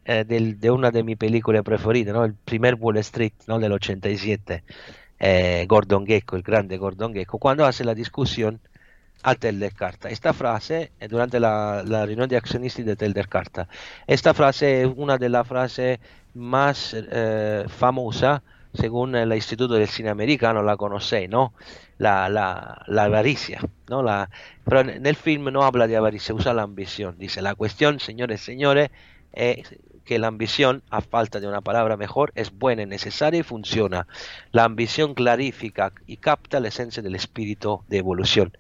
[SPEAKER 3] eh, de una de mis películas preferidas, ¿no? el primer Wall Street ¿no? del 87, eh, Gordon Gecko, el grande Gordon Gecko, cuando hace la discusión a Teller Carta. Esta frase, eh, durante la, la, reunión de accionistas de Teller Carta, esta frase es una de las frases más famosas según el Instituto del Cine Americano, la conocéis, ¿no? La, la, la avaricia, ¿no? La, pero en el film no habla de avaricia, usa la ambición. Dice, la cuestión, señores, señores, es que la ambición, a falta de una palabra mejor, es buena, necesaria y funciona. La ambición clarifica y capta la esencia del espíritu de evolución.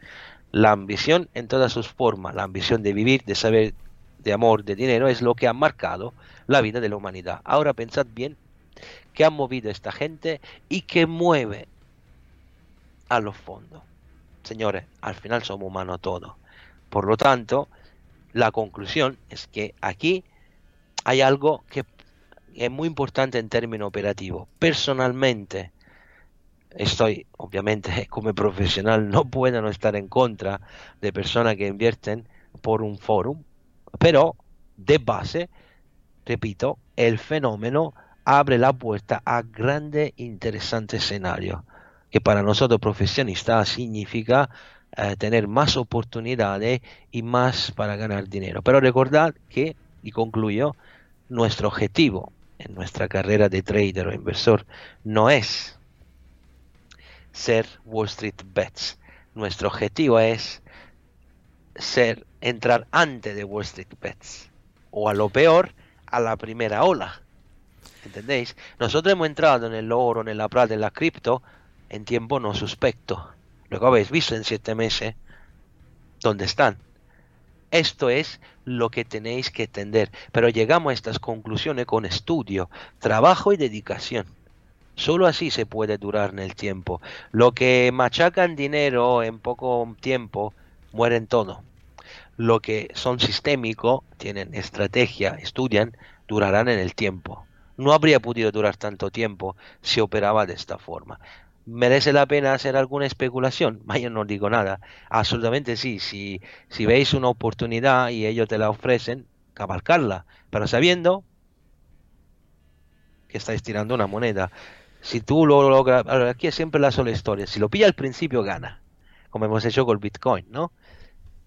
[SPEAKER 3] La ambición en todas sus formas, la ambición de vivir, de saber, de amor, de dinero, es lo que ha marcado la vida de la humanidad. Ahora pensad bien que ha movido esta gente y que mueve a los fondos. Señores, al final somos humanos todos. Por lo tanto, la conclusión es que aquí hay algo que es muy importante en términos operativos. Personalmente, estoy, obviamente, como profesional, no puedo no estar en contra de personas que invierten por un forum, pero de base, repito, el fenómeno abre la puerta a grandes interesantes escenarios, que para nosotros profesionistas significa eh, tener más oportunidades y más para ganar dinero. Pero recordad que, y concluyo, nuestro objetivo en nuestra carrera de trader o inversor no es ser Wall Street Bets. Nuestro objetivo es ser entrar antes de Wall Street Bets o a lo peor a la primera ola ¿Entendéis? Nosotros hemos entrado en el oro, en la plata, en la cripto en tiempo no suspecto. Que habéis visto en siete meses. donde están. Esto es lo que tenéis que entender. Pero llegamos a estas conclusiones con estudio, trabajo y dedicación. Solo así se puede durar en el tiempo. Lo que machacan dinero en poco tiempo, mueren todo. Lo que son sistémicos, tienen estrategia, estudian, durarán en el tiempo. No habría podido durar tanto tiempo si operaba de esta forma. ¿Merece la pena hacer alguna especulación? Yo no digo nada. Absolutamente sí. Si, si veis una oportunidad y ellos te la ofrecen, cabalcarla. Pero sabiendo que estáis tirando una moneda. Si tú lo logras... Aquí es siempre la sola historia. Si lo pilla al principio, gana. Como hemos hecho con Bitcoin, ¿no?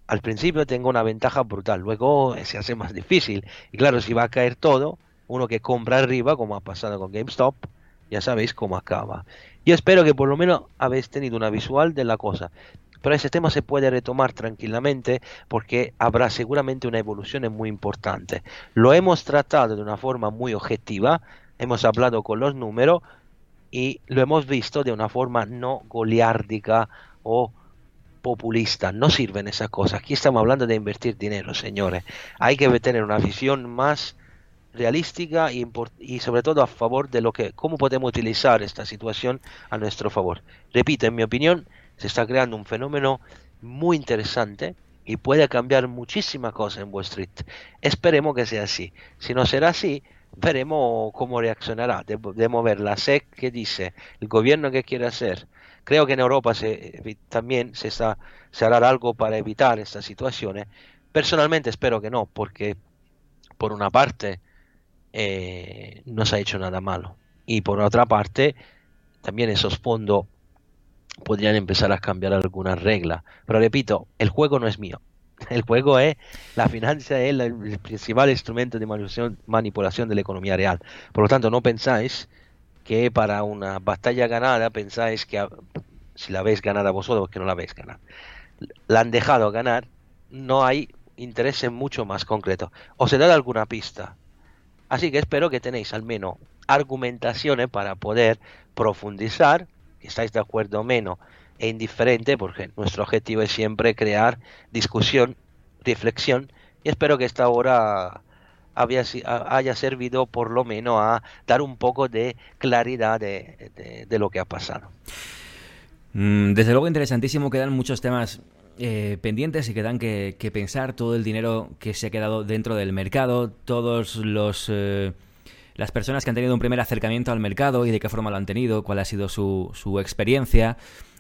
[SPEAKER 3] Al principio tengo una ventaja brutal. Luego se hace más difícil. Y claro, si va a caer todo, uno que compra arriba, como ha pasado con GameStop, ya sabéis cómo acaba. Yo espero que por lo menos habéis tenido una visual de la cosa. Pero ese tema se puede retomar tranquilamente porque habrá seguramente una evolución muy importante. Lo hemos tratado de una forma muy objetiva, hemos hablado con los números y lo hemos visto de una forma no goliárdica o populista. No sirven esas cosas. Aquí estamos hablando de invertir dinero, señores. Hay que tener una visión más realística y, y, sobre todo a favor de lo que cómo podemos utilizar esta situación a nuestro favor. Repito, en mi opinión, se está creando un fenómeno muy interesante y puede cambiar muchísimas cosas en Wall Street. Esperemos que sea así. Si no será así, veremos cómo reaccionará. Debemos ver la SEC que dice, el gobierno que quiere hacer. Creo que en Europa se, también se, está, se hará algo para evitar estas situaciones. Personalmente espero que no, porque por una parte eh, no se ha hecho nada malo. Y por otra parte, también esos fondos podrían empezar a cambiar algunas reglas. Pero repito, el juego no es mío. El juego es, la financia es el, principal instrumento de manipulación, de la economía real. Por lo tanto, no pensáis que para una batalla ganada, pensáis que si la habéis ganada vosotros, que no la habéis ganado. La han dejado ganar, no hay interés en mucho más concreto. Os he dado alguna pista. Así que espero que tenéis al menos argumentaciones para poder profundizar, que estáis de acuerdo o menos, e indiferente, porque nuestro objetivo es siempre crear discusión, reflexión, y espero que esta hora haya servido por lo menos a dar un poco de claridad de, lo que ha pasado.
[SPEAKER 2] Mm, desde luego interesantísimo, quedan muchos temas eh, pendientes y quedan que, que, pensar todo el dinero que se ha quedado dentro del mercado, todos los eh, las personas que han tenido un primer acercamiento al mercado y de qué forma lo han tenido, cuál ha sido su, su experiencia.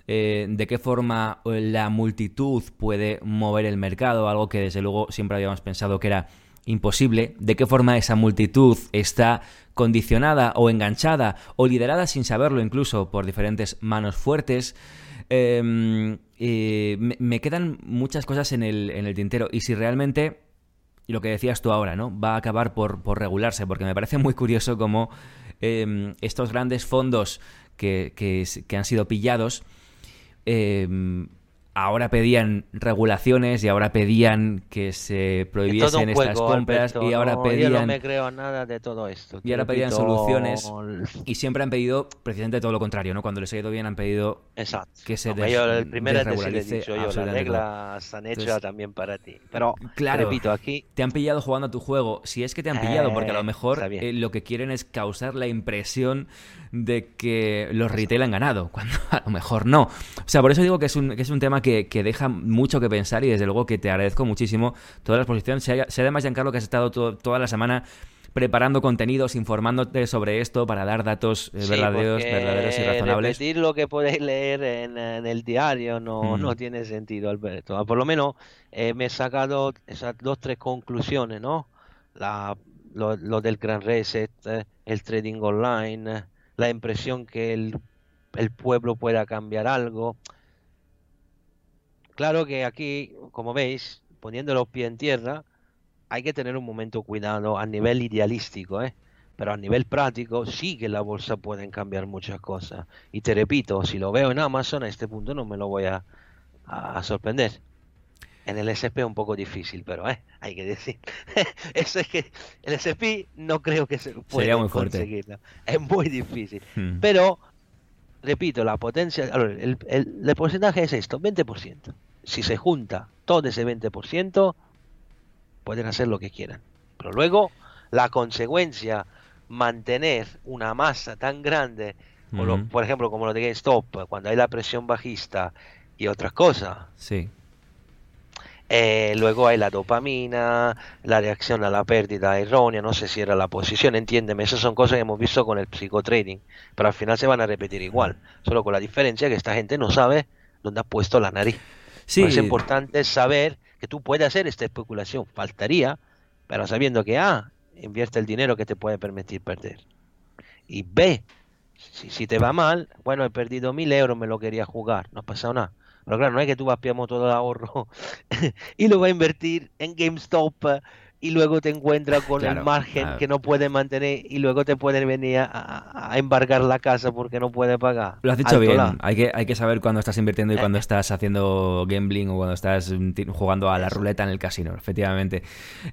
[SPEAKER 2] Eh, de qué forma la multitud puede mover el mercado, algo que desde luego siempre habíamos pensado que era imposible, de qué forma esa multitud está condicionada o enganchada o liderada sin saberlo incluso por diferentes manos fuertes. Em, eh, me, quedan muchas cosas en el, en el tintero y si realmente lo que decías tú ahora, ¿no? Va a acabar por, por regularse, porque me parece muy curioso cómo em, estos grandes fondos que, que, que, han sido pillados em, ahora pedían regulaciones y ahora pedían que se prohibiesen estas compras y ahora pedían
[SPEAKER 3] no me creo nada de todo esto
[SPEAKER 2] y ahora pedían soluciones y siempre han pedido precisamente todo lo contrario no cuando les ha ido bien han pedido que se
[SPEAKER 3] no, yo el primero he dicho yo las reglas han hecho también para ti. Pero claro repito aquí
[SPEAKER 2] te han pillado jugando a tu juego si es que te han pillado porque a lo eh, mejor eh, lo que quieren es causar la impresión de que los retail han ganado cuando a lo mejor no. O sea por eso digo que es un, que es un tema que, deja mucho que pensar y desde luego que te agradezco muchísimo toda la exposición. Sé, además, Giancarlo, que has estado toda la semana preparando contenidos, informándote sobre esto para dar datos eh, verdaderos, verdaderos y razonables.
[SPEAKER 3] Repetir lo que podéis leer en, el diario no, no tiene sentido, Alberto. Por lo menos eh, me he sacado esas dos, tres conclusiones, ¿no? La, lo, del gran reset, el trading online, la impresión que el, el pueblo pueda cambiar algo. Claro que aquí, como veis, poniendo los pies en tierra, hay que tener un momento cuidado a nivel idealístico, ¿eh? pero a nivel práctico sí que la bolsa pueden cambiar muchas cosas. Y te repito, si lo veo en Amazon a este punto no me lo voy a, sorprender. En el SP es un poco difícil, pero ¿eh? hay que decir. Eso es que el SP no creo que se pueda muy conseguirlo. Es muy difícil. Hmm. Pero repito, la potencia, el, el, porcentaje es esto, 20%. Si se junta todo ese 20%, pueden hacer lo que quieran. Pero luego, la consecuencia, mantener una masa tan grande, por ejemplo, como lo de GameStop, cuando hay la presión bajista y otras cosas.
[SPEAKER 2] Sí.
[SPEAKER 3] Eh, luego hay la dopamina, la reacción a la pérdida errónea, no sé si era la posición, entiéndeme, esas son cosas que hemos visto con el psicotrading, pero al final se van a repetir igual, solo con la diferencia que esta gente no sabe dónde ha puesto la nariz. Sí. es importante saber que tú puedes hacer esta especulación, faltaría, pero sabiendo que A, invierte el dinero que te puede permitir perder. Y B, si, si te va mal, bueno, he perdido mil euros, me lo quería jugar, no ha pasado nada. Pero claro, no es que tú vas a todo el ahorro y lo vas a invertir en GameStop y luego te encuentras con el margen que no puedes mantener y luego te pueden venir a, embargar la casa porque no puedes pagar.
[SPEAKER 2] Lo has dicho bien, hay que, hay que saber cuándo estás invirtiendo y cuándo eh. estás haciendo gambling o cuando estás jugando a la ruleta en el casino, efectivamente.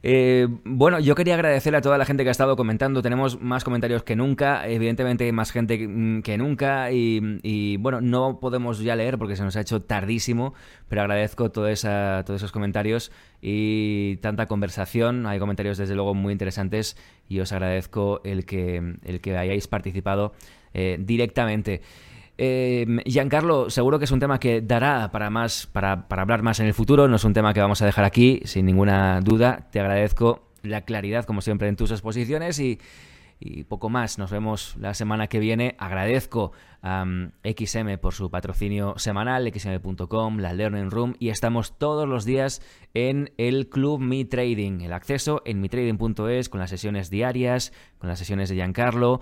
[SPEAKER 2] Eh, bueno, yo quería agradecer a toda la gente que ha estado comentando, tenemos más comentarios que nunca, evidentemente más gente que nunca. Y, bueno, no podemos ya leer porque se nos ha hecho tardísimo, pero agradezco toda esa, todos esos comentarios y tanta conversación. Hay comentarios desde luego muy interesantes y os agradezco el que, el que hayáis participado eh, directamente. Eh, Giancarlo, seguro que es un tema que dará para más, para, para hablar más en el futuro. No es un tema que vamos a dejar aquí, sin ninguna duda. Te agradezco la claridad, como siempre, en tus exposiciones y, y poco más. Nos vemos la semana que viene. Agradezco a XM por su patrocinio semanal, xm.com, la Learning Room y estamos todos los días en el Club Mi Trading. El acceso en mitrading.es con las sesiones diarias, con las sesiones de Giancarlo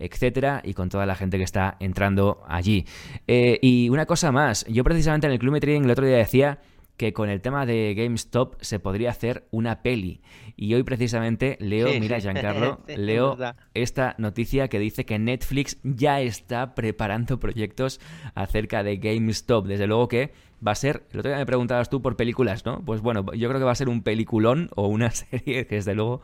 [SPEAKER 2] etcétera, y con toda la gente que está entrando allí. Eh, y una cosa más, yo precisamente en el Club Mi Trading el otro día decía que con el tema de GameStop se podría hacer una peli. Y hoy precisamente leo, mira Giancarlo, leo esta noticia que dice que Netflix ya está preparando proyectos acerca de GameStop. Desde luego que va a ser, el otro día me preguntabas tú por películas, ¿no? Pues bueno, yo creo que va a ser un peliculón o una serie que desde luego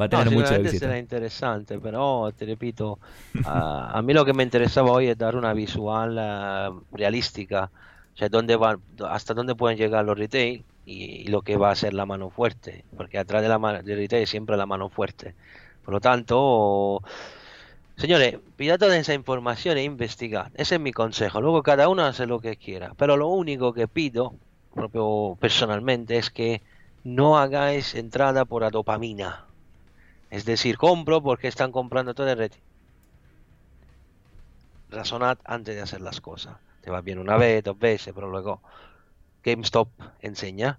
[SPEAKER 2] va a tener mucho éxito.
[SPEAKER 3] será interesante, pero te repito, a, mí lo que me interesaba hoy es dar una visual eh, realística o sea, dónde van, hasta dónde pueden llegar los retail y, lo que va a ser la mano fuerte, porque atrás de la mano, de retail siempre la mano fuerte. Por lo tanto, señores, pida toda esa información e investigar. Ese es mi consejo. Luego cada uno hace lo que quiera. Pero lo único que pido, propio personalmente, es que no hagáis entrada por la dopamina. Es decir, compro porque están comprando todo el retail. Razonad antes de hacer las cosas te va bien una vez, dos veces, pero luego GameStop enseña.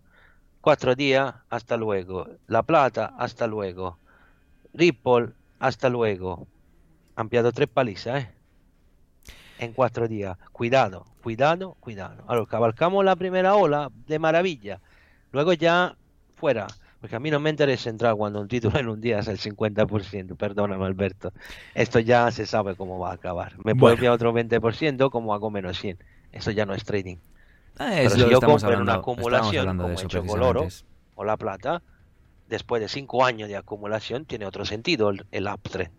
[SPEAKER 3] Cuatro días, hasta luego. La Plata, hasta luego. Ripple, hasta luego. Han tres palizas, ¿eh? En cuatro días. Cuidado, cuidado, cuidado. Ahora, cabalcamos la primera ola de maravilla. Luego ya fuera. Porque a mí no me interesa entrar cuando un título en un día es el 50%, perdóname Alberto. Esto ya se sabe cómo va a acabar. Me puede enviar otro 20% como hago menos 100. Eso ya no es trading.
[SPEAKER 2] Ah, Pero si yo compro en
[SPEAKER 3] una acumulación como hecho con oro o la plata, después de 5 años de acumulación tiene otro sentido el, el uptrend.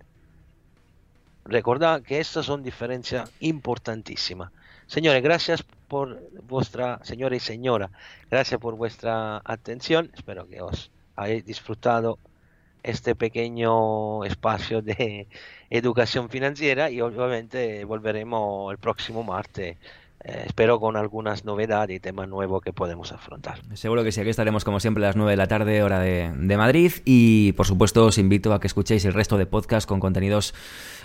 [SPEAKER 3] Recordad que estas son diferencias importantísimas. Señores, gracias por vuestra, señora y señora, gracias por vuestra atención. Espero que os hayáis disfrutado este pequeño espacio de educación financiera y obviamente volveremos el próximo martes eh, espero con algunas novedades y temas nuevos que podemos afrontar.
[SPEAKER 2] Seguro que sí, aquí estaremos como siempre a las 9 de la tarde, hora de, Madrid. Y por supuesto os invito a que escuchéis el resto de podcasts con contenidos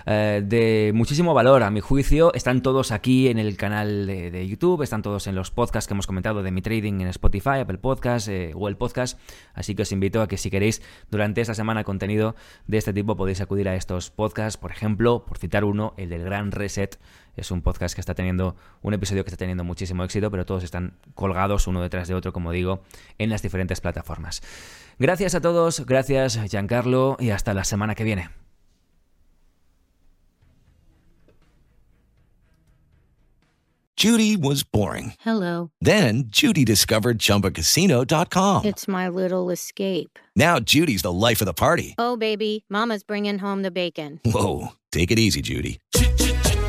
[SPEAKER 2] eh, de muchísimo valor, a mi juicio. Están todos aquí en el canal de, YouTube, están todos en los podcasts que hemos comentado de mi trading en Spotify, Apple Podcasts, eh, Google Podcast. Así que os invito a que si queréis durante esta semana contenido de este tipo podéis acudir a estos podcasts. Por ejemplo, por citar uno, el del Gran Reset es un podcast que está teniendo, un episodio que está teniendo muchísimo éxito, pero todos están colgados uno detrás de otro, como digo, en las diferentes plataformas. Gracias a todos, gracias Giancarlo y hasta la semana que viene.
[SPEAKER 4] Judy was boring.
[SPEAKER 5] Hello.
[SPEAKER 4] Then Judy discovered chumbacasino.com.
[SPEAKER 5] It's my little escape.
[SPEAKER 4] Now Judy's the life of the party.
[SPEAKER 5] Oh baby, mama's bringing home the bacon.
[SPEAKER 4] Whoa, take it easy Judy.